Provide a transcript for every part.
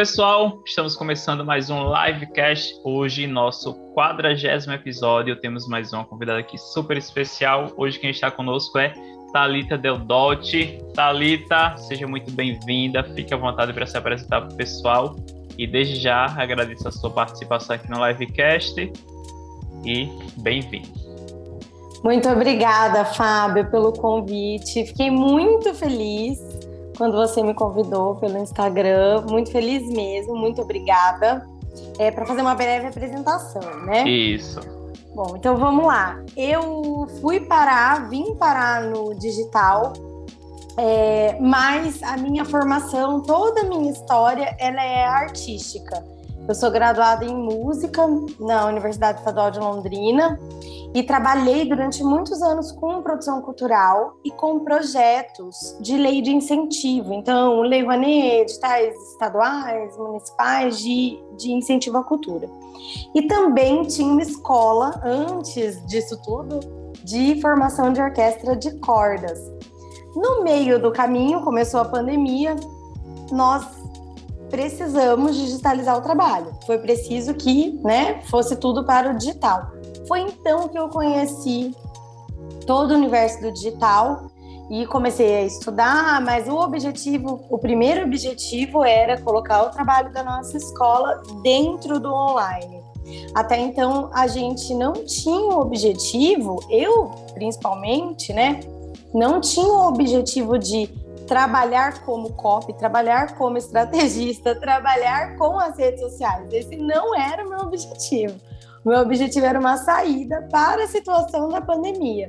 pessoal, estamos começando mais um livecast. Hoje, nosso quadragésimo episódio. Temos mais uma convidada aqui super especial. Hoje, quem está conosco é Talita Deldotti. Talita, seja muito bem-vinda. Fique à vontade para se apresentar para o pessoal. E desde já agradeço a sua participação aqui no livecast e bem-vindo. Muito obrigada, Fábio, pelo convite. Fiquei muito feliz quando você me convidou pelo Instagram. Muito feliz mesmo, muito obrigada. É, para fazer uma breve apresentação, né? Isso. Bom, então vamos lá. Eu fui parar, vim parar no digital, é, mas a minha formação, toda a minha história, ela é artística. Eu sou graduada em música na Universidade Estadual de Londrina e trabalhei durante muitos anos com produção cultural e com projetos de lei de incentivo. Então, Lei Rouanet, editais estaduais, municipais de, de incentivo à cultura. E também tinha uma escola, antes disso tudo, de formação de orquestra de cordas. No meio do caminho, começou a pandemia, nós precisamos digitalizar o trabalho. Foi preciso que né, fosse tudo para o digital. Foi então que eu conheci todo o universo do digital e comecei a estudar, mas o objetivo, o primeiro objetivo era colocar o trabalho da nossa escola dentro do online. Até então a gente não tinha o objetivo, eu principalmente, né, não tinha o objetivo de trabalhar como copy, trabalhar como estrategista, trabalhar com as redes sociais. Esse não era o meu objetivo. O meu objetivo era uma saída para a situação da pandemia.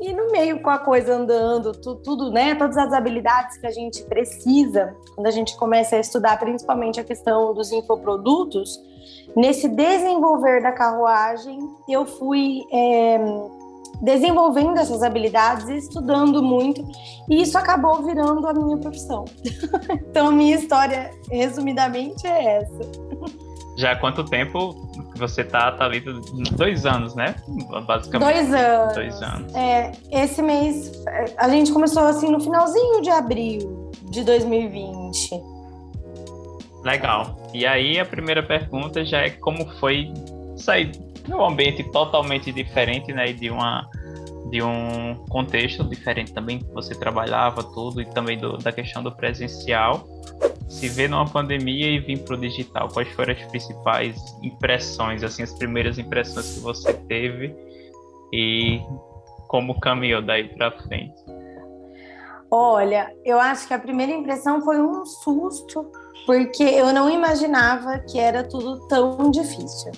E no meio com a coisa andando, tudo, tudo, né, todas as habilidades que a gente precisa, quando a gente começa a estudar principalmente a questão dos infoprodutos, nesse desenvolver da carruagem, eu fui é, desenvolvendo essas habilidades e estudando muito, e isso acabou virando a minha profissão. então, a minha história, resumidamente, é essa. Já há quanto tempo você tá, tá ali? Dois anos, né? Basicamente. Dois anos. Dois anos. É, esse mês, a gente começou assim no finalzinho de abril de 2020. Legal. E aí a primeira pergunta já é como foi sair de um ambiente totalmente diferente, né? De uma de um contexto diferente também que você trabalhava tudo e também do, da questão do presencial se ver numa pandemia e vir para o digital, quais foram as principais impressões, assim, as primeiras impressões que você teve e como caminhou daí para frente? Olha, eu acho que a primeira impressão foi um susto, porque eu não imaginava que era tudo tão difícil.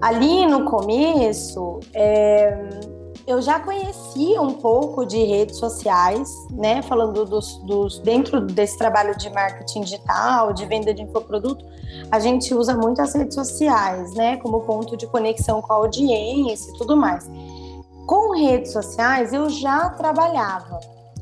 Ali no começo, é, eu já conhecia um pouco de redes sociais, né? Falando dos, dos, dentro desse trabalho de marketing digital, de venda de infoproduto, a gente usa muito as redes sociais, né? Como ponto de conexão com a audiência e tudo mais. Com redes sociais eu já trabalhava,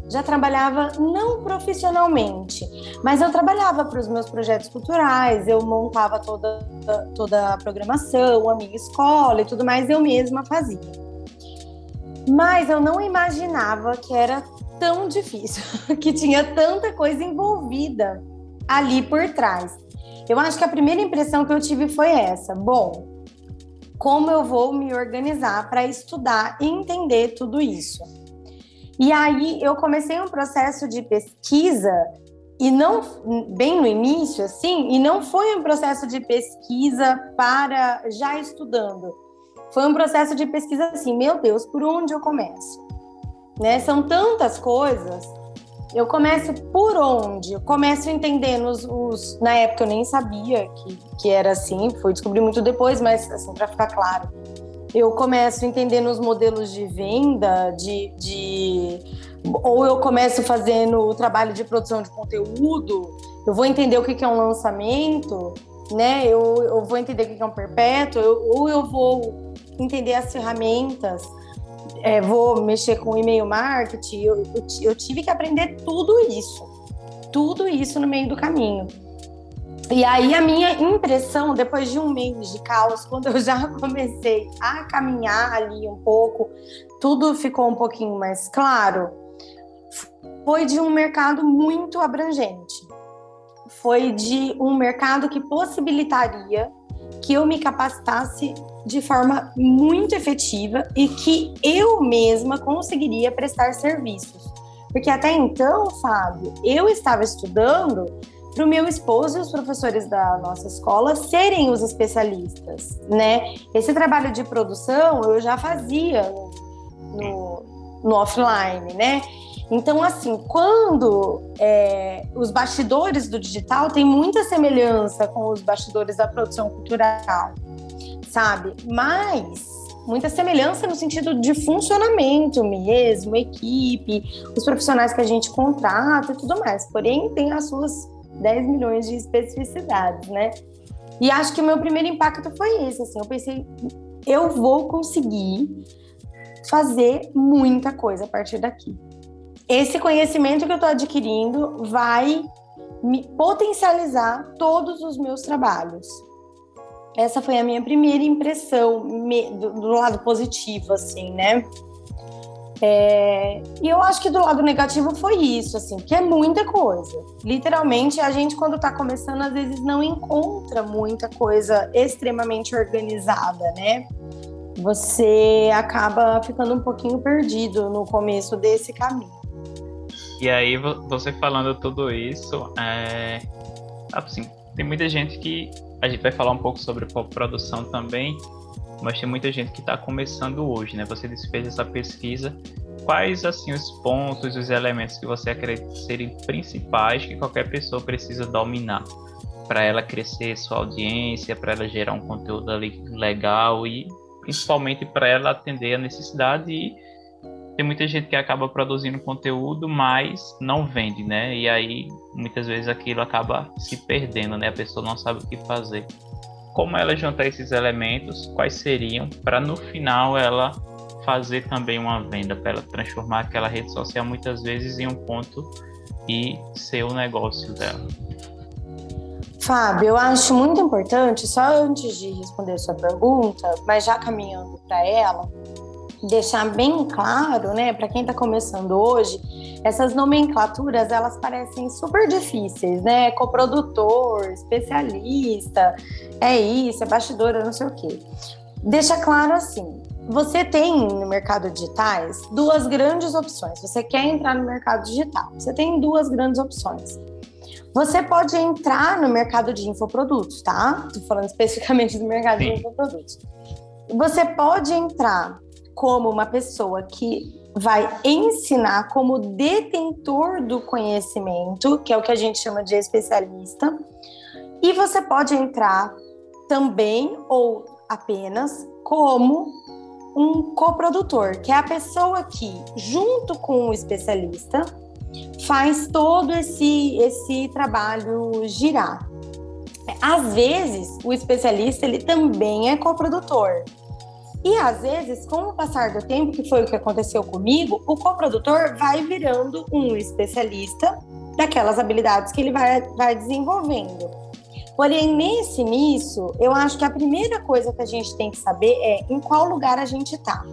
já trabalhava não profissionalmente, mas eu trabalhava para os meus projetos culturais, eu montava toda, toda a programação, a minha escola e tudo mais, eu mesma fazia. Mas eu não imaginava que era tão difícil, que tinha tanta coisa envolvida ali por trás. Eu acho que a primeira impressão que eu tive foi essa: bom, como eu vou me organizar para estudar e entender tudo isso? E aí eu comecei um processo de pesquisa e não bem no início assim, e não foi um processo de pesquisa para já estudando foi um processo de pesquisa assim, meu Deus, por onde eu começo? Né? São tantas coisas. Eu começo por onde? Eu começo entendendo os, os, Na época eu nem sabia que, que era assim, fui descobrir muito depois, mas assim, para ficar claro. Eu começo entendendo os modelos de venda, de, de. Ou eu começo fazendo o trabalho de produção de conteúdo, eu vou entender o que é um lançamento, né? Eu, eu vou entender o que é um perpétuo, eu, ou eu vou entender as ferramentas, é, vou mexer com e-mail marketing, eu, eu, eu tive que aprender tudo isso, tudo isso no meio do caminho. E aí a minha impressão, depois de um mês de caos, quando eu já comecei a caminhar ali um pouco, tudo ficou um pouquinho mais claro, foi de um mercado muito abrangente. foi de um mercado que possibilitaria que eu me capacitasse de forma muito efetiva e que eu mesma conseguiria prestar serviços. Porque até então, Fábio, eu estava estudando para o meu esposo e os professores da nossa escola serem os especialistas, né? Esse trabalho de produção eu já fazia no, no offline, né? Então, assim, quando é, os bastidores do digital têm muita semelhança com os bastidores da produção cultural, sabe? Mas muita semelhança no sentido de funcionamento mesmo, equipe, os profissionais que a gente contrata e tudo mais. Porém, tem as suas 10 milhões de especificidades, né? E acho que o meu primeiro impacto foi esse, assim, eu pensei, eu vou conseguir fazer muita coisa a partir daqui. Esse conhecimento que eu estou adquirindo vai me potencializar todos os meus trabalhos. Essa foi a minha primeira impressão do, do lado positivo, assim, né? É, e eu acho que do lado negativo foi isso, assim, que é muita coisa. Literalmente, a gente, quando está começando, às vezes não encontra muita coisa extremamente organizada, né? Você acaba ficando um pouquinho perdido no começo desse caminho. E aí, você falando tudo isso, é... assim, tem muita gente que a gente vai falar um pouco sobre produção também, mas tem muita gente que está começando hoje, né? Você fez essa pesquisa. Quais, assim, os pontos, os elementos que você acredita serem principais que qualquer pessoa precisa dominar para ela crescer sua audiência, para ela gerar um conteúdo ali legal e principalmente para ela atender a necessidade e tem muita gente que acaba produzindo conteúdo, mas não vende, né? E aí muitas vezes aquilo acaba se perdendo, né? A pessoa não sabe o que fazer. Como ela juntar esses elementos, quais seriam para no final ela fazer também uma venda, para ela transformar aquela rede social muitas vezes em um ponto e ser o negócio dela. Fábio, eu acho muito importante, só antes de responder a sua pergunta, mas já caminhando para ela, deixar bem claro, né, para quem está começando hoje, essas nomenclaturas elas parecem super difíceis, né? Coprodutor, especialista, é isso, é bastidora, não sei o quê. Deixa claro assim: você tem no mercado digitais duas grandes opções. Você quer entrar no mercado digital, você tem duas grandes opções. Você pode entrar no mercado de infoprodutos, tá? Estou falando especificamente do mercado Sim. de infoprodutos. Você pode entrar como uma pessoa que vai ensinar como detentor do conhecimento, que é o que a gente chama de especialista, e você pode entrar também ou apenas como um coprodutor, que é a pessoa que, junto com o especialista, faz todo esse, esse trabalho girar. Às vezes, o especialista ele também é coprodutor. E às vezes, com o passar do tempo, que foi o que aconteceu comigo, o coprodutor vai virando um especialista daquelas habilidades que ele vai, vai desenvolvendo. Porém, nesse início, eu acho que a primeira coisa que a gente tem que saber é em qual lugar a gente está.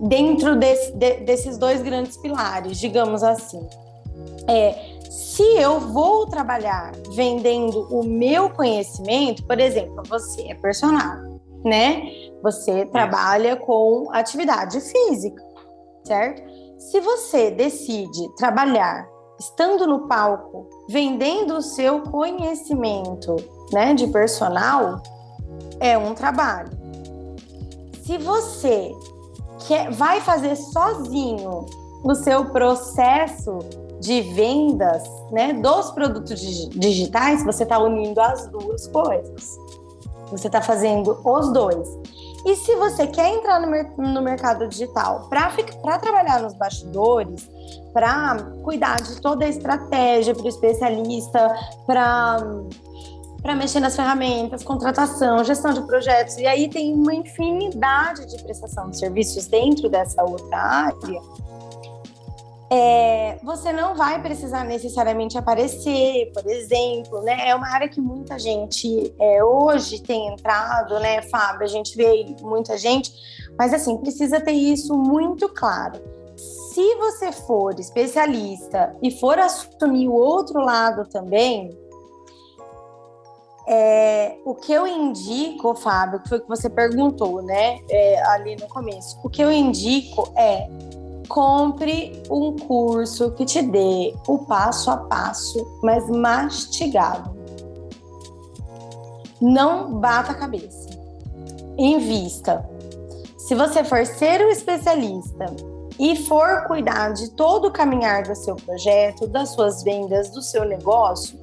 Dentro desse, de, desses dois grandes pilares, digamos assim. É, se eu vou trabalhar vendendo o meu conhecimento, por exemplo, você é personal, né? Você trabalha com atividade física, certo? Se você decide trabalhar estando no palco, vendendo o seu conhecimento, né, de personal, é um trabalho. Se você quer, vai fazer sozinho o seu processo de vendas, né, dos produtos digitais, você está unindo as duas coisas. Você está fazendo os dois. E se você quer entrar no, no mercado digital para trabalhar nos bastidores, para cuidar de toda a estratégia para o especialista, para mexer nas ferramentas, contratação, gestão de projetos, e aí tem uma infinidade de prestação de serviços dentro dessa outra área é, você não vai precisar necessariamente aparecer, por exemplo, né? É uma área que muita gente é, hoje tem entrado, né, Fábio? A gente vê muita gente, mas assim, precisa ter isso muito claro. Se você for especialista e for assumir o outro lado também, É, o que eu indico, Fábio, que foi o que você perguntou, né, é, ali no começo, o que eu indico é compre um curso que te dê o passo a passo, mas mastigado. Não bata a cabeça. Invista. Se você for ser um especialista e for cuidar de todo o caminhar do seu projeto, das suas vendas, do seu negócio,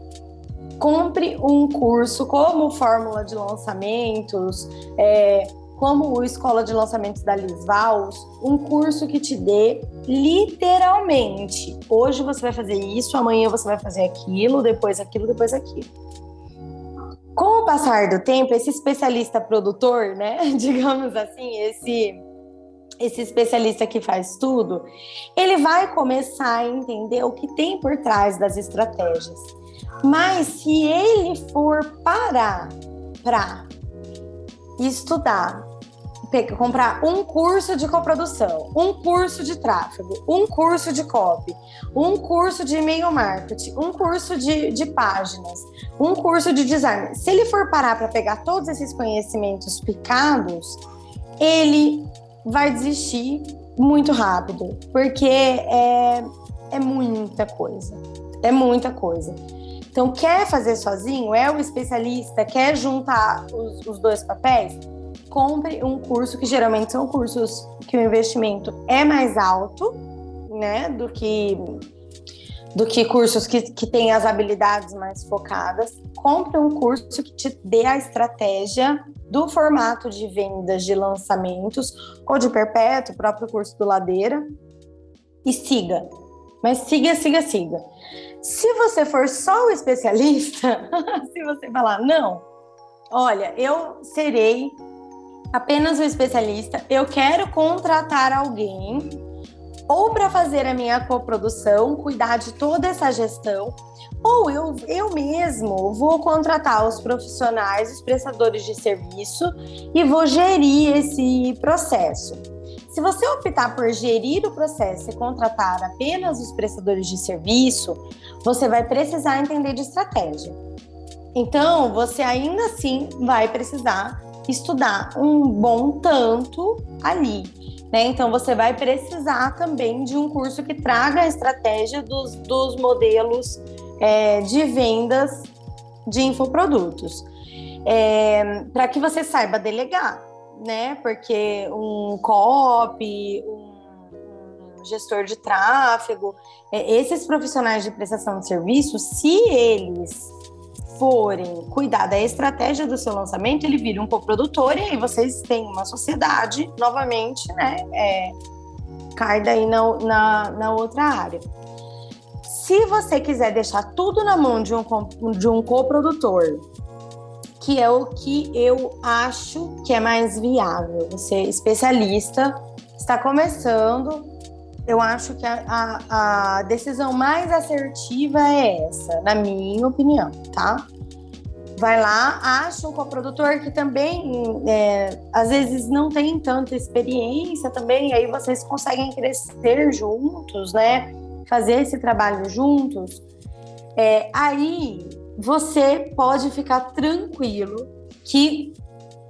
compre um curso como Fórmula de Lançamentos, é, como o Escola de Lançamentos da Liz um curso que te dê literalmente. Hoje você vai fazer isso, amanhã você vai fazer aquilo, depois aquilo, depois aquilo. Com o passar do tempo, esse especialista produtor, né, digamos assim, esse esse especialista que faz tudo, ele vai começar a entender o que tem por trás das estratégias. Mas se ele for parar para estudar, comprar um curso de coprodução, um curso de tráfego, um curso de copy, um curso de e-mail marketing, um curso de, de páginas, um curso de design. Se ele for parar para pegar todos esses conhecimentos picados, ele vai desistir muito rápido, porque é, é muita coisa. É muita coisa. Então, quer fazer sozinho? É o especialista? Quer juntar os, os dois papéis? Compre um curso que geralmente são cursos que o investimento é mais alto, né? Do que do que cursos que, que têm as habilidades mais focadas. Compre um curso que te dê a estratégia do formato de vendas de lançamentos ou de perpétuo, próprio curso do Ladeira, e siga. Mas siga, siga, siga. Se você for só o especialista, se você falar, não, olha, eu serei apenas o especialista, eu quero contratar alguém ou para fazer a minha coprodução, cuidar de toda essa gestão, ou eu, eu mesmo vou contratar os profissionais, os prestadores de serviço e vou gerir esse processo. Se você optar por gerir o processo e contratar apenas os prestadores de serviço, você vai precisar entender de estratégia. Então, você ainda assim vai precisar estudar um bom tanto ali. Né? Então, você vai precisar também de um curso que traga a estratégia dos, dos modelos é, de vendas de infoprodutos. É, para que você saiba delegar, né? Porque um copy, um, um gestor de tráfego, é, esses profissionais de prestação de serviço, se eles forem cuidar da estratégia do seu lançamento, ele vira um coprodutor e aí vocês têm uma sociedade novamente, né? É, cai daí na, na, na outra área. Se você quiser deixar tudo na mão de um, de um coprodutor, que é o que eu acho que é mais viável, você é especialista, está começando, eu acho que a, a, a, decisão mais assertiva é essa, na minha opinião, tá? Vai lá, acha um coprodutor que também, é, às vezes, não tem tanta experiência também, aí vocês conseguem crescer juntos, né? Fazer esse trabalho juntos. É, aí você pode ficar tranquilo que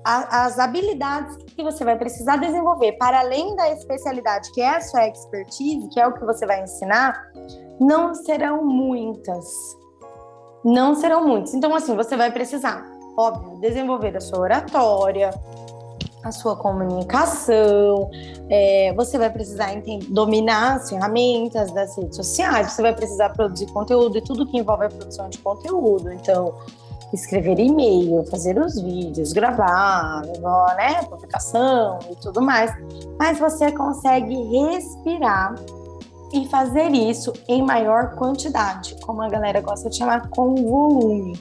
a, as habilidades que você vai precisar desenvolver para além da especialidade que é a sua expertise, que é o que você vai ensinar, não serão muitas. Não serão muitas. Então, assim, você vai precisar, óbvio, desenvolver a sua oratória, a sua comunicação, é, você vai precisar entender, dominar as ferramentas das redes sociais, você vai precisar produzir conteúdo e tudo que envolve a produção de conteúdo. Então, escrever e-mail, fazer os vídeos, gravar, né, publicação e tudo mais. Mas você consegue respirar e fazer isso em maior quantidade, como a galera gosta de chamar, com volume.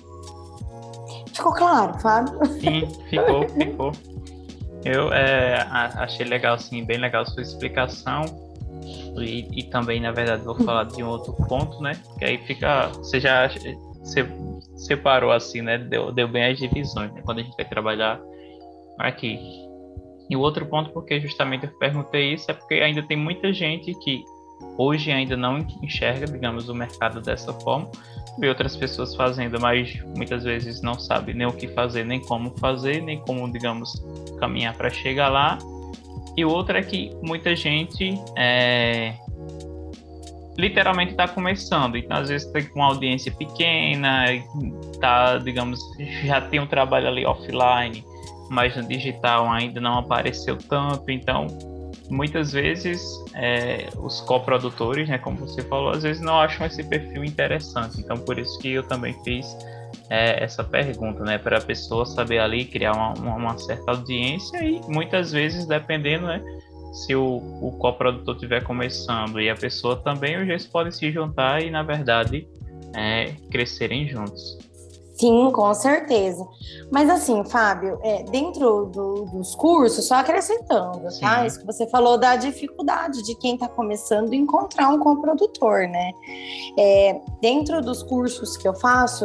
Ficou claro, Fábio? Sim, ficou, ficou. Eu é, achei legal, sim, bem legal a sua explicação. E, e, também, na verdade, vou falar de um outro ponto, né? Que aí fica. Você já você separou assim, né? Deu, deu bem as divisões, né? Quando a gente vai trabalhar aqui. E o outro ponto, porque justamente eu perguntei isso, é porque ainda tem muita gente que hoje ainda não enxerga, digamos, o mercado dessa forma. Vê outras pessoas fazendo, mas muitas vezes não sabe nem o que fazer, nem como fazer, nem como, digamos, caminhar para chegar lá. E outra é que muita gente é, literalmente está começando. Então, às vezes, tem uma audiência pequena, tá, digamos, já tem um trabalho ali offline, mas no digital ainda não apareceu tanto. Então, muitas vezes, é, os coprodutores, né, como você falou, às vezes não acham esse perfil interessante. Então, por isso que eu também fiz é, essa pergunta, né, para a pessoa saber ali criar uma, uma, certa audiência e muitas vezes, dependendo, né, se o, o coprodutor estiver começando e a pessoa também, os dois podem se juntar e, na verdade, é, crescerem juntos. Sim, com certeza. Mas assim, Fábio, é, dentro do, dos cursos, só acrescentando, tá? Sim. tá? Isso que você falou da dificuldade de quem está começando encontrar um coprodutor, né? É, dentro dos cursos que eu faço,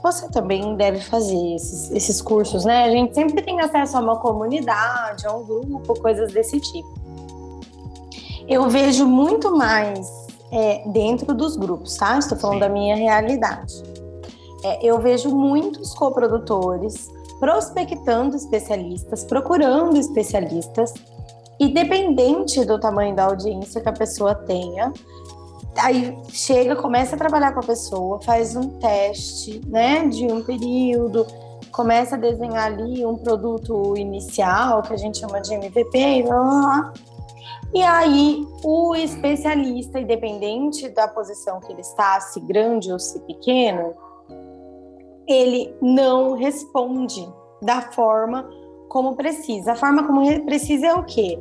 você também deve fazer esses, esses cursos, né? A gente sempre tem acesso a uma comunidade, a um grupo, coisas desse tipo. Eu vejo muito mais é, dentro dos grupos, tá? Estou falando Sim. da minha realidade. É, eu vejo muitos coprodutores prospectando especialistas, procurando especialistas, independente do tamanho da audiência que a pessoa tenha, aí chega, começa a trabalhar com a pessoa, faz um teste, né, de um período, começa a desenhar ali um produto inicial, que a gente chama de MVP, e blá, blá, blá. E aí, o especialista, independente da posição que ele está, se grande ou se pequeno, ele não responde da forma como precisa. A forma como precisa é o quê?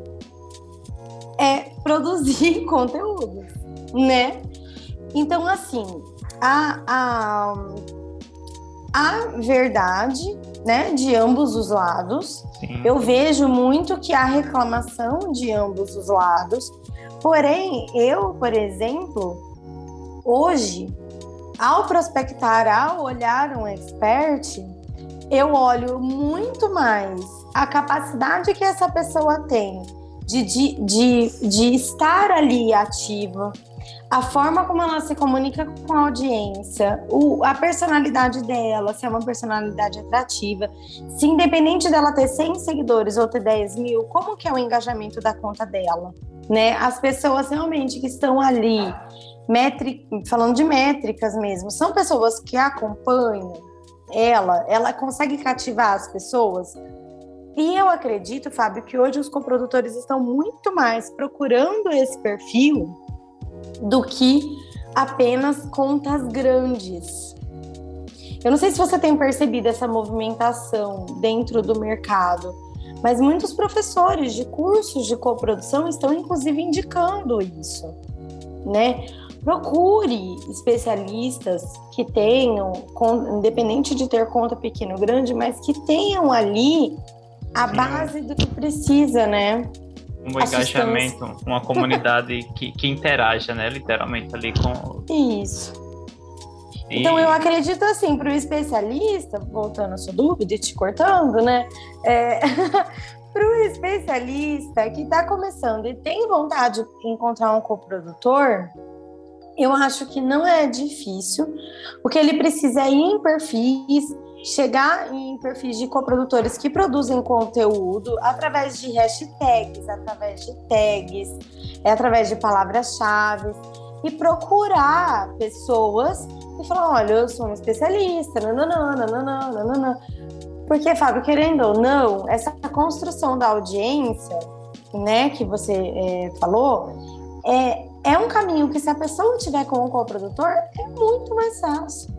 É produzir conteúdo né? Então, assim, a, a, a verdade, né, de ambos os lados, Sim. eu vejo muito que há reclamação de ambos os lados, porém, eu, por exemplo, hoje, ao prospectar, ao olhar um expert, eu olho muito mais a capacidade que essa pessoa tem de, de, de, de estar ali ativa, a forma como ela se comunica com a audiência, o, a personalidade dela, se é uma personalidade atrativa, se independente dela ter 100 seguidores ou ter 10 mil, como que é o engajamento da conta dela, né? As pessoas realmente que estão ali, metri, falando de métricas mesmo, são pessoas que acompanham ela, ela consegue cativar as pessoas, e eu acredito, Fábio, que hoje os coprodutores estão muito mais procurando esse perfil do que apenas contas grandes. Eu não sei se você tem percebido essa movimentação dentro do mercado, mas muitos professores de cursos de coprodução estão inclusive indicando isso, né? Procure especialistas que tenham, independente de ter conta pequeno ou grande, mas que tenham ali a base do que precisa, né? um engajamento, uma comunidade que, que interaja, né? Literalmente ali com. Isso. E... Então eu acredito assim, para o especialista, voltando à sua dúvida e te cortando, né? É... para o especialista que está começando e tem vontade de encontrar um coprodutor, eu acho que não é difícil. O que ele precisa é ir em perfis chegar em perfis de coprodutores que produzem conteúdo através de hashtags, através de tags, é através de palavras-chave e procurar pessoas e falar, olha, eu sou um especialista, nananã, nananã, nananã. Porque, Fábio, querendo ou não, essa construção da audiência, né, que você é, falou, é, é um caminho que se a pessoa tiver com um coprodutor, é muito mais fácil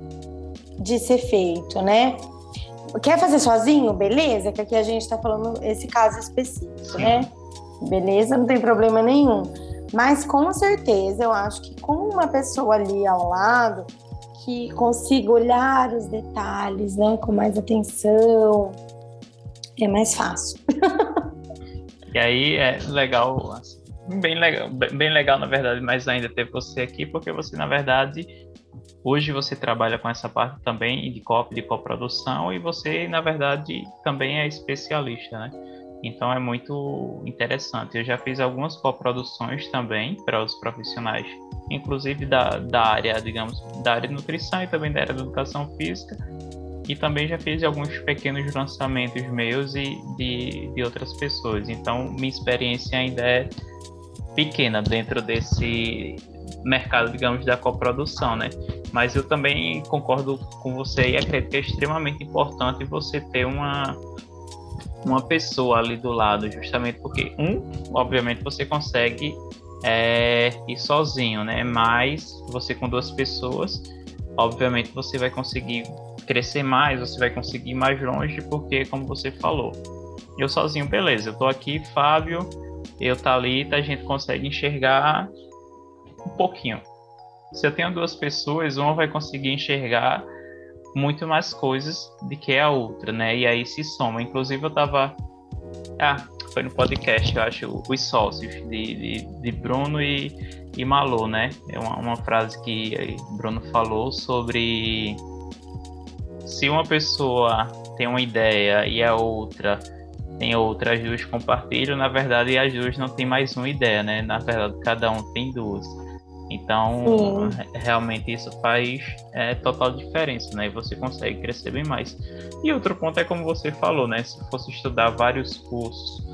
de ser feito, né? Quer fazer sozinho? Beleza, que aqui a gente está falando esse caso específico, né? Beleza, não tem problema nenhum. Mas com certeza eu acho que com uma pessoa ali ao lado que consiga olhar os detalhes, né, com mais atenção, é mais fácil. e aí é legal, assim, bem legal, bem legal na verdade, mas ainda ter você aqui, porque você na verdade Hoje você trabalha com essa parte também de copy, de coprodução, e você, na verdade, também é especialista, né? Então é muito interessante. Eu já fiz algumas coproduções também para os profissionais, inclusive da, da área, digamos, da área de nutrição e também da área de educação física. E também já fiz alguns pequenos lançamentos meus e de, de outras pessoas. Então minha experiência ainda é pequena dentro desse mercado, digamos, da coprodução, né? Mas eu também concordo com você e acredito que é extremamente importante você ter uma uma pessoa ali do lado, justamente porque um, obviamente você consegue é, ir sozinho, né? Mas você com duas pessoas, obviamente você vai conseguir crescer mais, você vai conseguir ir mais longe, porque como você falou, eu sozinho, beleza, eu tô aqui, Fábio, eu Thalita, a gente consegue enxergar um pouquinho. Se eu tenho duas pessoas, uma vai conseguir enxergar muito mais coisas do que a outra, né? E aí se soma. Inclusive eu tava. Ah, foi no podcast, eu acho, os sócios de, de, de Bruno e, e Malu, né? É uma, uma frase que Bruno falou sobre se uma pessoa tem uma ideia e a outra tem outra, as duas compartilham, na verdade as duas não tem mais uma ideia, né? Na verdade, cada um tem duas. Então, Sim. realmente isso faz é, total diferença, né? E você consegue crescer bem mais. E outro ponto é como você falou, né? Se fosse estudar vários cursos,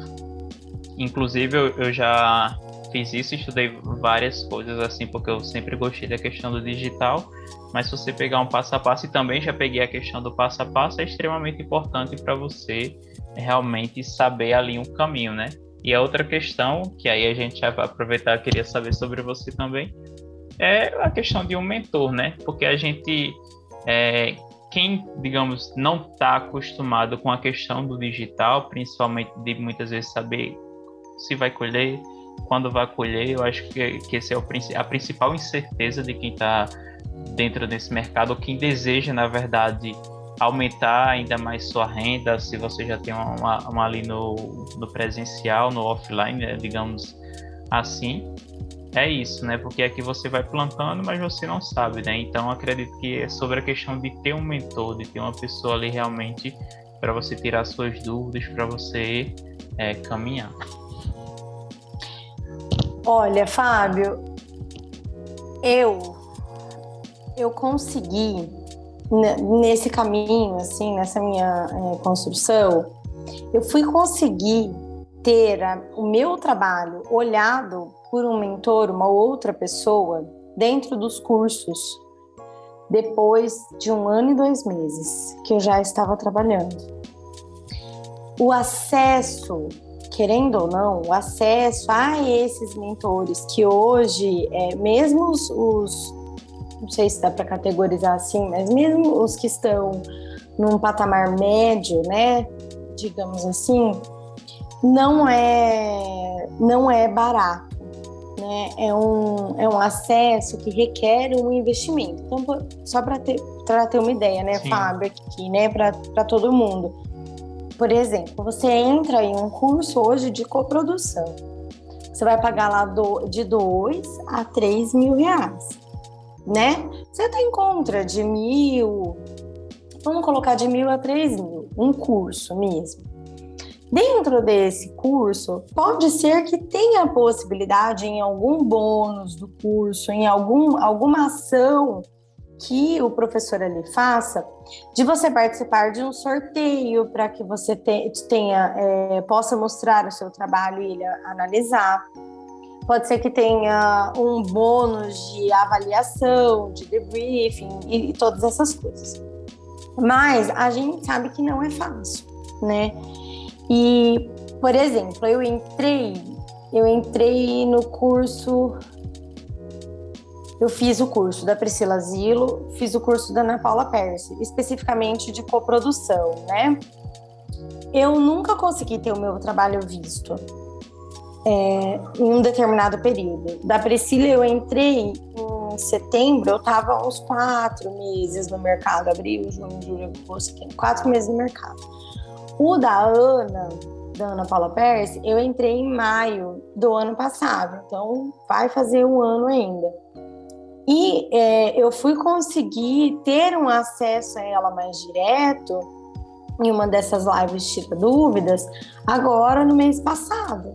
inclusive eu, eu já fiz isso, estudei várias coisas assim, porque eu sempre gostei da questão do digital. Mas se você pegar um passo a passo, e também já peguei a questão do passo a passo, é extremamente importante para você realmente saber ali um caminho, né? E a outra questão, que aí a gente vai aproveitar, queria saber sobre você também, é a questão de um mentor, né? Porque a gente, é, quem, digamos, não está acostumado com a questão do digital, principalmente de muitas vezes saber se vai colher, quando vai colher, eu acho que, que esse é o, a principal incerteza de quem está dentro desse mercado, ou quem deseja, na verdade, aumentar ainda mais sua renda, se você já tem uma, uma ali no, no presencial, no offline, né, digamos assim, é isso, né? Porque aqui você vai plantando, mas você não sabe, né? Então acredito que é sobre a questão de ter um mentor, de ter uma pessoa ali realmente para você tirar suas dúvidas, para você é, caminhar. Olha, Fábio, eu eu consegui nesse caminho, assim, nessa minha é, construção, eu fui conseguir ter a, o meu trabalho olhado por um mentor, uma outra pessoa, dentro dos cursos, depois de um ano e dois meses que eu já estava trabalhando. O acesso, querendo ou não, o acesso a esses mentores que hoje, é, mesmo os, os não sei se dá para categorizar assim, mas mesmo os que estão num patamar médio, né, digamos assim, não é não é barato, né? É um, é um acesso que requer um investimento. Então, só para ter para ter uma ideia, né, Sim. Fábio, aqui, né, para todo mundo. Por exemplo, você entra em um curso hoje de coprodução. Você vai pagar lá do, de 2 a 3 mil reais né? Você até encontra de mil, vamos colocar de mil a três mil, um curso mesmo. Dentro desse curso, pode ser que tenha a possibilidade em algum bônus do curso, em algum, alguma ação que o professor ali faça, de você participar de um sorteio para que você tenha, é, possa mostrar o seu trabalho e ele analisar pode ser que tenha um bônus de avaliação, de debriefing e, todas essas coisas. Mas a gente sabe que não é fácil, né? E, por exemplo, eu entrei, eu entrei no curso eu fiz o curso da Priscila Zilo, fiz o curso da Ana Paula Percy, especificamente de coprodução, né? Eu nunca consegui ter o meu trabalho visto é, em um determinado período. Da Priscila, eu entrei em setembro, eu estava uns quatro meses no mercado, abril, junho, julho, agosto, quatro meses no mercado. O da Ana, da Ana Paula Pérez, eu entrei em maio do ano passado, então vai fazer um ano ainda. E é, eu fui conseguir ter um acesso a ela mais direto em uma dessas lives Tira Dúvidas, agora no mês passado.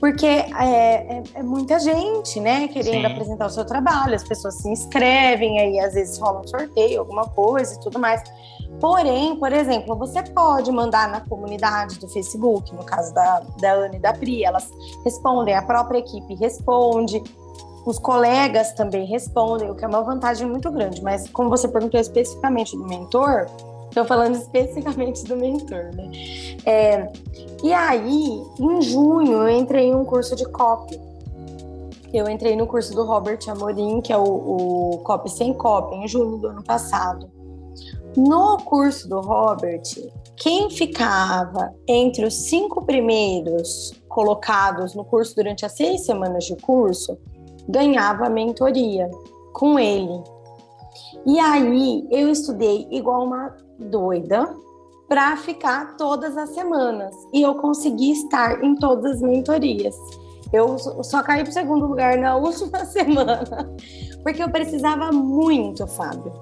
Porque é, é, é muita gente, né, querendo Sim. apresentar o seu trabalho, as pessoas se inscrevem, aí às vezes rola um sorteio, alguma coisa e tudo mais. Porém, por exemplo, você pode mandar na comunidade do Facebook, no caso da, da Ana e da Pri, elas respondem, a própria equipe responde, os colegas também respondem, o que é uma vantagem muito grande. Mas como você perguntou especificamente do mentor, estou falando especificamente do mentor, né? É, e aí, em junho, eu entrei em um curso de copy. Eu entrei no curso do Robert Amorim, que é o, o Copy Sem Copy, em junho do ano passado. No curso do Robert, quem ficava entre os cinco primeiros colocados no curso durante as seis semanas de curso ganhava mentoria com ele. E aí eu estudei igual uma doida para ficar todas as semanas e eu consegui estar em todas as mentorias. Eu só caí para o segundo lugar na última semana, porque eu precisava muito, Fábio.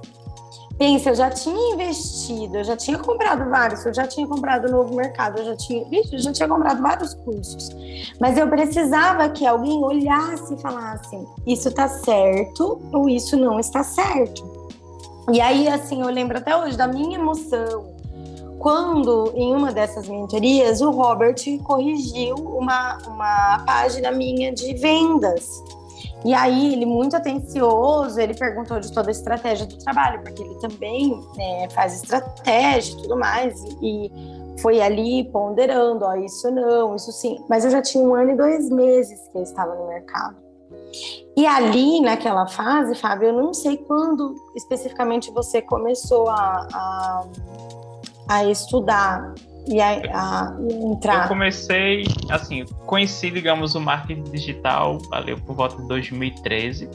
Pensa, eu já tinha investido, eu já tinha comprado vários, eu já tinha comprado novo mercado, eu já tinha, eu já tinha comprado vários cursos. Mas eu precisava que alguém olhasse e falasse: isso está certo ou isso não está certo. E aí, assim, eu lembro até hoje da minha emoção quando, em uma dessas mentorias, o Robert corrigiu uma, uma página minha de vendas. E aí, ele muito atencioso, ele perguntou de toda a estratégia do trabalho, porque ele também né, faz estratégia e tudo mais, e, foi ali ponderando, ó, isso não, isso sim. Mas eu já tinha um ano e dois meses que eu estava no mercado. E ali, naquela fase, Fábio, eu não sei quando especificamente você começou a, a, a estudar e a, a, entrar? Eu comecei, assim, conheci, digamos, o marketing digital ali por volta de 2013,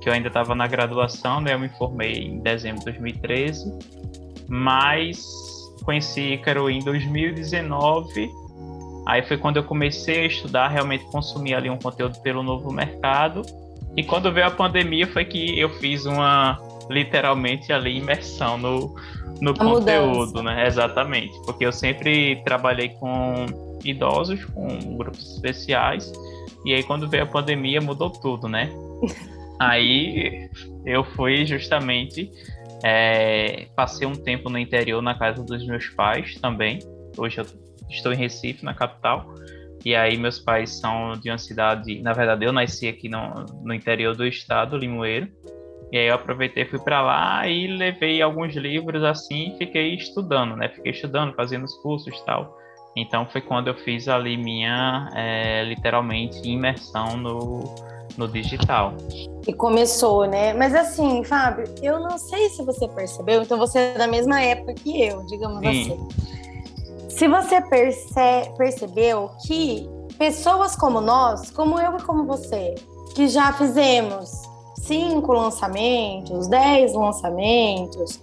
que eu ainda estava na graduação, né? Eu me formei em dezembro de 2013, mas conheci Ícaro em 2019. Aí foi quando eu comecei a estudar, realmente consumir ali um conteúdo pelo novo mercado. E quando veio a pandemia foi que eu fiz uma literalmente ali imersão no, no conteúdo, mudança. né? Exatamente. Porque eu sempre trabalhei com idosos, com grupos especiais. E aí, quando veio a pandemia, mudou tudo, né? aí eu fui justamente. É, passei um tempo no interior, na casa dos meus pais também. Hoje eu estou em Recife, na capital. E aí, meus pais são de uma cidade. Na verdade, eu nasci aqui no, no interior do estado, Limoeiro. E aí eu aproveitei, fui para lá e levei alguns livros assim e fiquei estudando, né? Fiquei estudando, fazendo os cursos e tal. Então foi quando eu fiz ali minha, é, literalmente, imersão no, no digital. E começou, né? Mas assim, Fábio, eu não sei se você percebeu, então você é da mesma época que eu, digamos Sim. assim. Se você perce percebeu que pessoas como nós, como eu e como você, que já fizemos cinco lançamentos, dez lançamentos,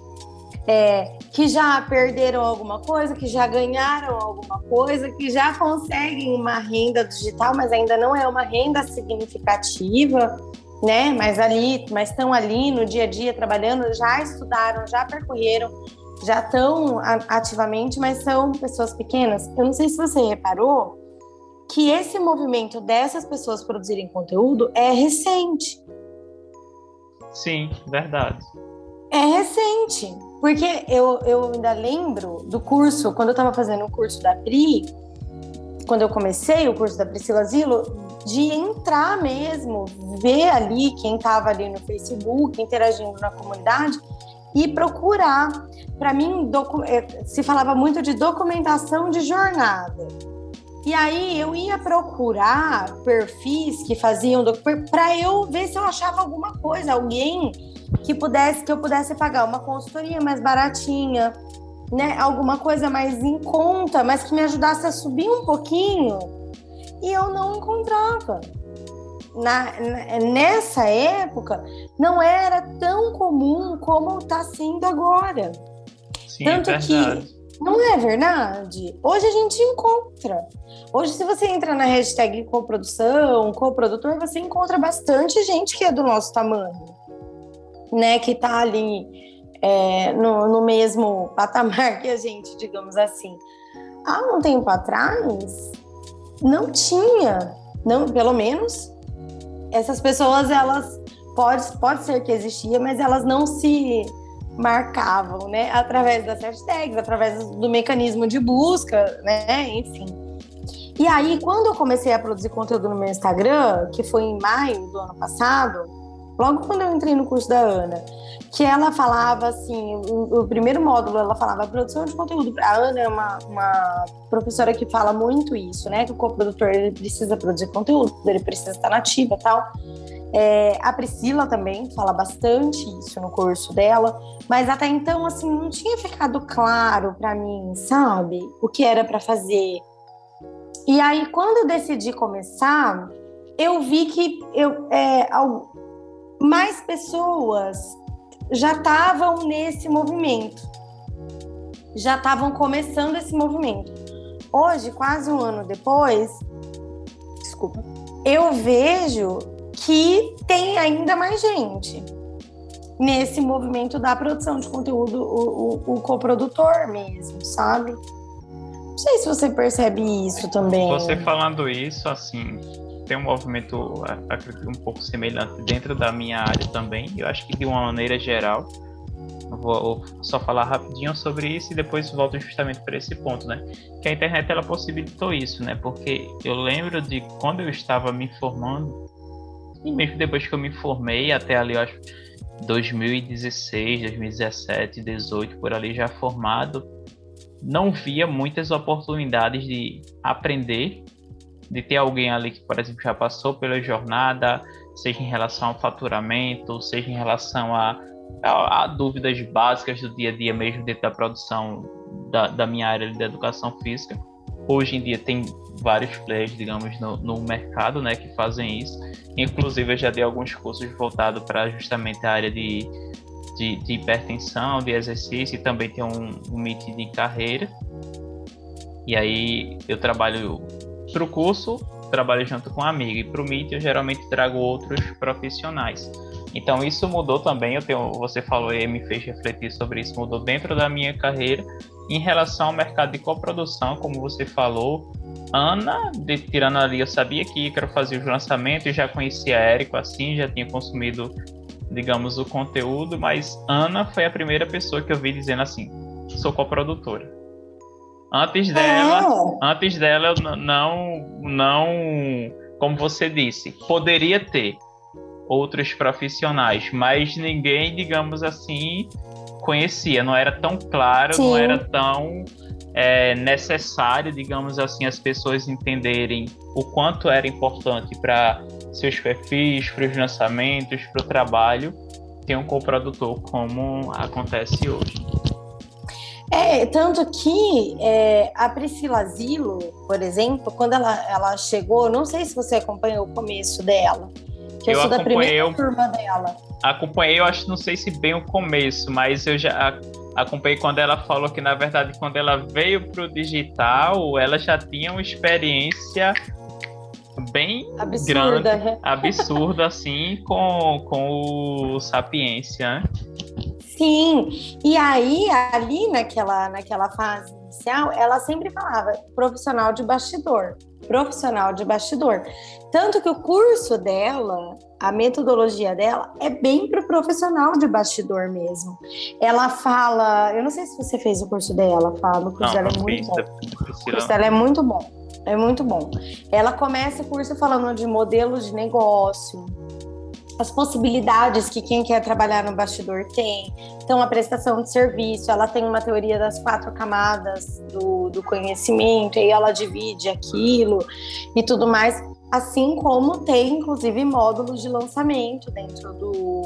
é, que já perderam alguma coisa, que já ganharam alguma coisa, que já conseguem uma renda digital, mas ainda não é uma renda significativa, né? Mas ali, mas estão ali no dia a dia trabalhando, já estudaram, já percorreram, já estão ativamente, mas são pessoas pequenas. Eu não sei se você reparou que esse movimento dessas pessoas produzirem conteúdo é recente. Sim, verdade. É recente, porque eu, eu ainda lembro do curso, quando eu estava fazendo o curso da Pri, quando eu comecei o curso da Priscila Zilo, de entrar mesmo, ver ali quem estava ali no Facebook, interagindo na comunidade e procurar. Para mim, eh, se falava muito de documentação de jornada. E aí eu ia procurar perfis que faziam para eu ver se eu achava alguma coisa, alguém que pudesse que eu pudesse pagar uma consultoria mais baratinha, né? Alguma coisa mais em conta, mas que me ajudasse a subir um pouquinho. E eu não encontrava. Na, nessa época não era tão comum como está sendo agora. Sim, Tanto é que não é verdade? Hoje a gente encontra. Hoje, se você entra na hashtag coprodução, coprodutor, você encontra bastante gente que é do nosso tamanho, né? Que tá ali é, no, no mesmo patamar que a gente, digamos assim. Há um tempo atrás, não tinha, não, pelo menos essas pessoas, elas pode, pode ser que existia, mas elas não se marcavam, né? Através das hashtags, através do mecanismo de busca, né? Enfim. E aí, quando eu comecei a produzir conteúdo no meu Instagram, que foi em maio do ano passado, logo quando eu entrei no curso da Ana, que ela falava assim, o, primeiro módulo ela falava produção de conteúdo. A Ana é uma, uma professora que fala muito isso, né? Que o coprodutor ele precisa produzir conteúdo, ele precisa estar nativa e tal. É, a Priscila também fala bastante isso no curso dela, mas até então assim não tinha ficado claro para mim, sabe, o que era para fazer. E aí quando eu decidi começar, eu vi que eu, é, mais pessoas já estavam nesse movimento, já estavam começando esse movimento. Hoje, quase um ano depois, desculpa, eu vejo que tem ainda mais gente nesse movimento da produção de conteúdo, o, o, o coprodutor mesmo, sabe? Não sei se você percebe isso também. Você falando isso, assim, tem um movimento, acredito, um pouco semelhante dentro da minha área também. Eu acho que de uma maneira geral. Vou só falar rapidinho sobre isso e depois volto justamente para esse ponto, né? Que a internet ela possibilitou isso, né? Porque eu lembro de quando eu estava me formando, e mesmo depois que eu me formei, até ali, eu acho, 2016, 2017, 2018, por ali já formado, não via muitas oportunidades de aprender, de ter alguém ali que, por exemplo, já passou pela jornada, seja em relação ao faturamento, seja em relação a, a, a dúvidas básicas do dia a dia mesmo dentro da produção da, da minha área de educação física. Hoje em dia tem vários players, digamos, no, no mercado, né, que fazem isso. Inclusive, eu já dei alguns cursos voltados para justamente a área de, de, de, hipertensão, de exercício, e também tem um, um de carreira. E aí eu trabalho para o curso, trabalho junto com um amigo, e para o meet eu geralmente trago outros profissionais. Então isso mudou também, eu tenho, você falou e me fez refletir sobre isso, mudou dentro da minha carreira. Em relação ao mercado de coprodução, como você falou, Ana, de, tirando ali, eu sabia que Ícaro fazia os lançamentos, já conhecia Érico assim, já tinha consumido, digamos, o conteúdo, mas Ana foi a primeira pessoa que eu vi dizendo assim: sou coprodutora. Antes dela, é. antes dela, eu não, não, como você disse, poderia ter outros profissionais, mas ninguém, digamos assim, conhecia, não era tão claro, Sim. não era tão é necessário, digamos assim, as pessoas entenderem o quanto era importante para seus perfis, para os lançamentos, para o trabalho, ter um coprodutor como acontece hoje. É, tanto que é, a Priscila Zilo, por exemplo, quando ela, ela chegou, não sei se você acompanhou o começo dela, que eu, eu sou da primeira turma dela. Acompanhei, eu acho, não sei se bem o começo, mas eu já acompanhei quando ela falou que, na verdade, quando ela veio para o digital, ela já tinha uma experiência bem absurda. grande, absurda, assim, com, com o Sapiência, né? Sim, e aí, ali naquela, naquela fase inicial, ela sempre falava profissional de bastidor, profissional de bastidor. Tanto que o curso dela, a metodologia dela é bem para o profissional de bastidor mesmo. Ela fala, eu não sei se você fez o curso dela, fala, o curso não, dela é muito bom. O curso dela é muito bom, é muito bom. Ela começa o curso falando de modelos de negócio, as possibilidades que quem quer trabalhar no bastidor tem. Então, a prestação de serviço, ela tem uma teoria das quatro camadas do, do conhecimento, e ela divide aquilo e tudo mais, assim como tem, inclusive, módulos de lançamento dentro do,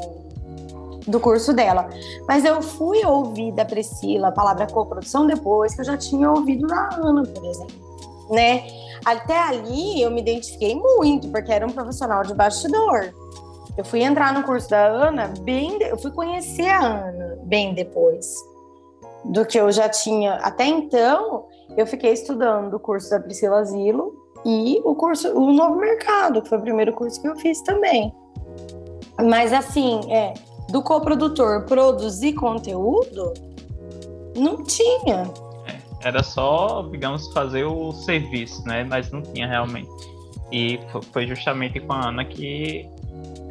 do curso dela. Mas eu fui ouvir da Priscila a palavra coprodução depois que eu já tinha ouvido da Ana, por exemplo, né? Até ali eu me identifiquei muito, porque era um profissional de bastidor. Eu fui entrar no curso da Ana bem, eu fui conhecer a Ana bem depois do que eu já tinha. Até então, eu fiquei estudando o curso da Priscila Zilo e o curso, o Novo Mercado, que foi o primeiro curso que eu fiz também. Mas assim, é, do coprodutor produzir conteúdo, não tinha. Era só, digamos, fazer o serviço, né? Mas não tinha realmente. E foi justamente com a Ana que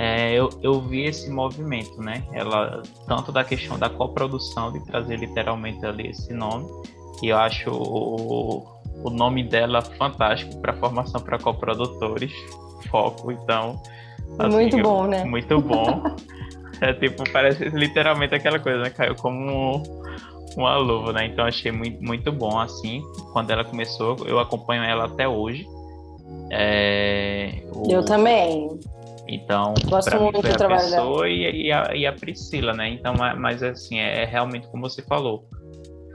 é, eu, eu vi esse movimento, né? Ela, tanto da questão da coprodução, de trazer literalmente ali esse nome, e eu acho o, o nome dela fantástico para formação para coprodutores, foco, então. Assim, muito bom, né? Muito bom. é tipo, parece literalmente aquela coisa, né? Caiu como uma luva, né? Então achei muito, muito bom, assim, quando ela começou, eu acompanho ela até hoje. É, o... Eu também. Então, para mim foi a pessoa e, e, a, e, a, Priscila, né? Então, mas assim, é, é realmente como você falou.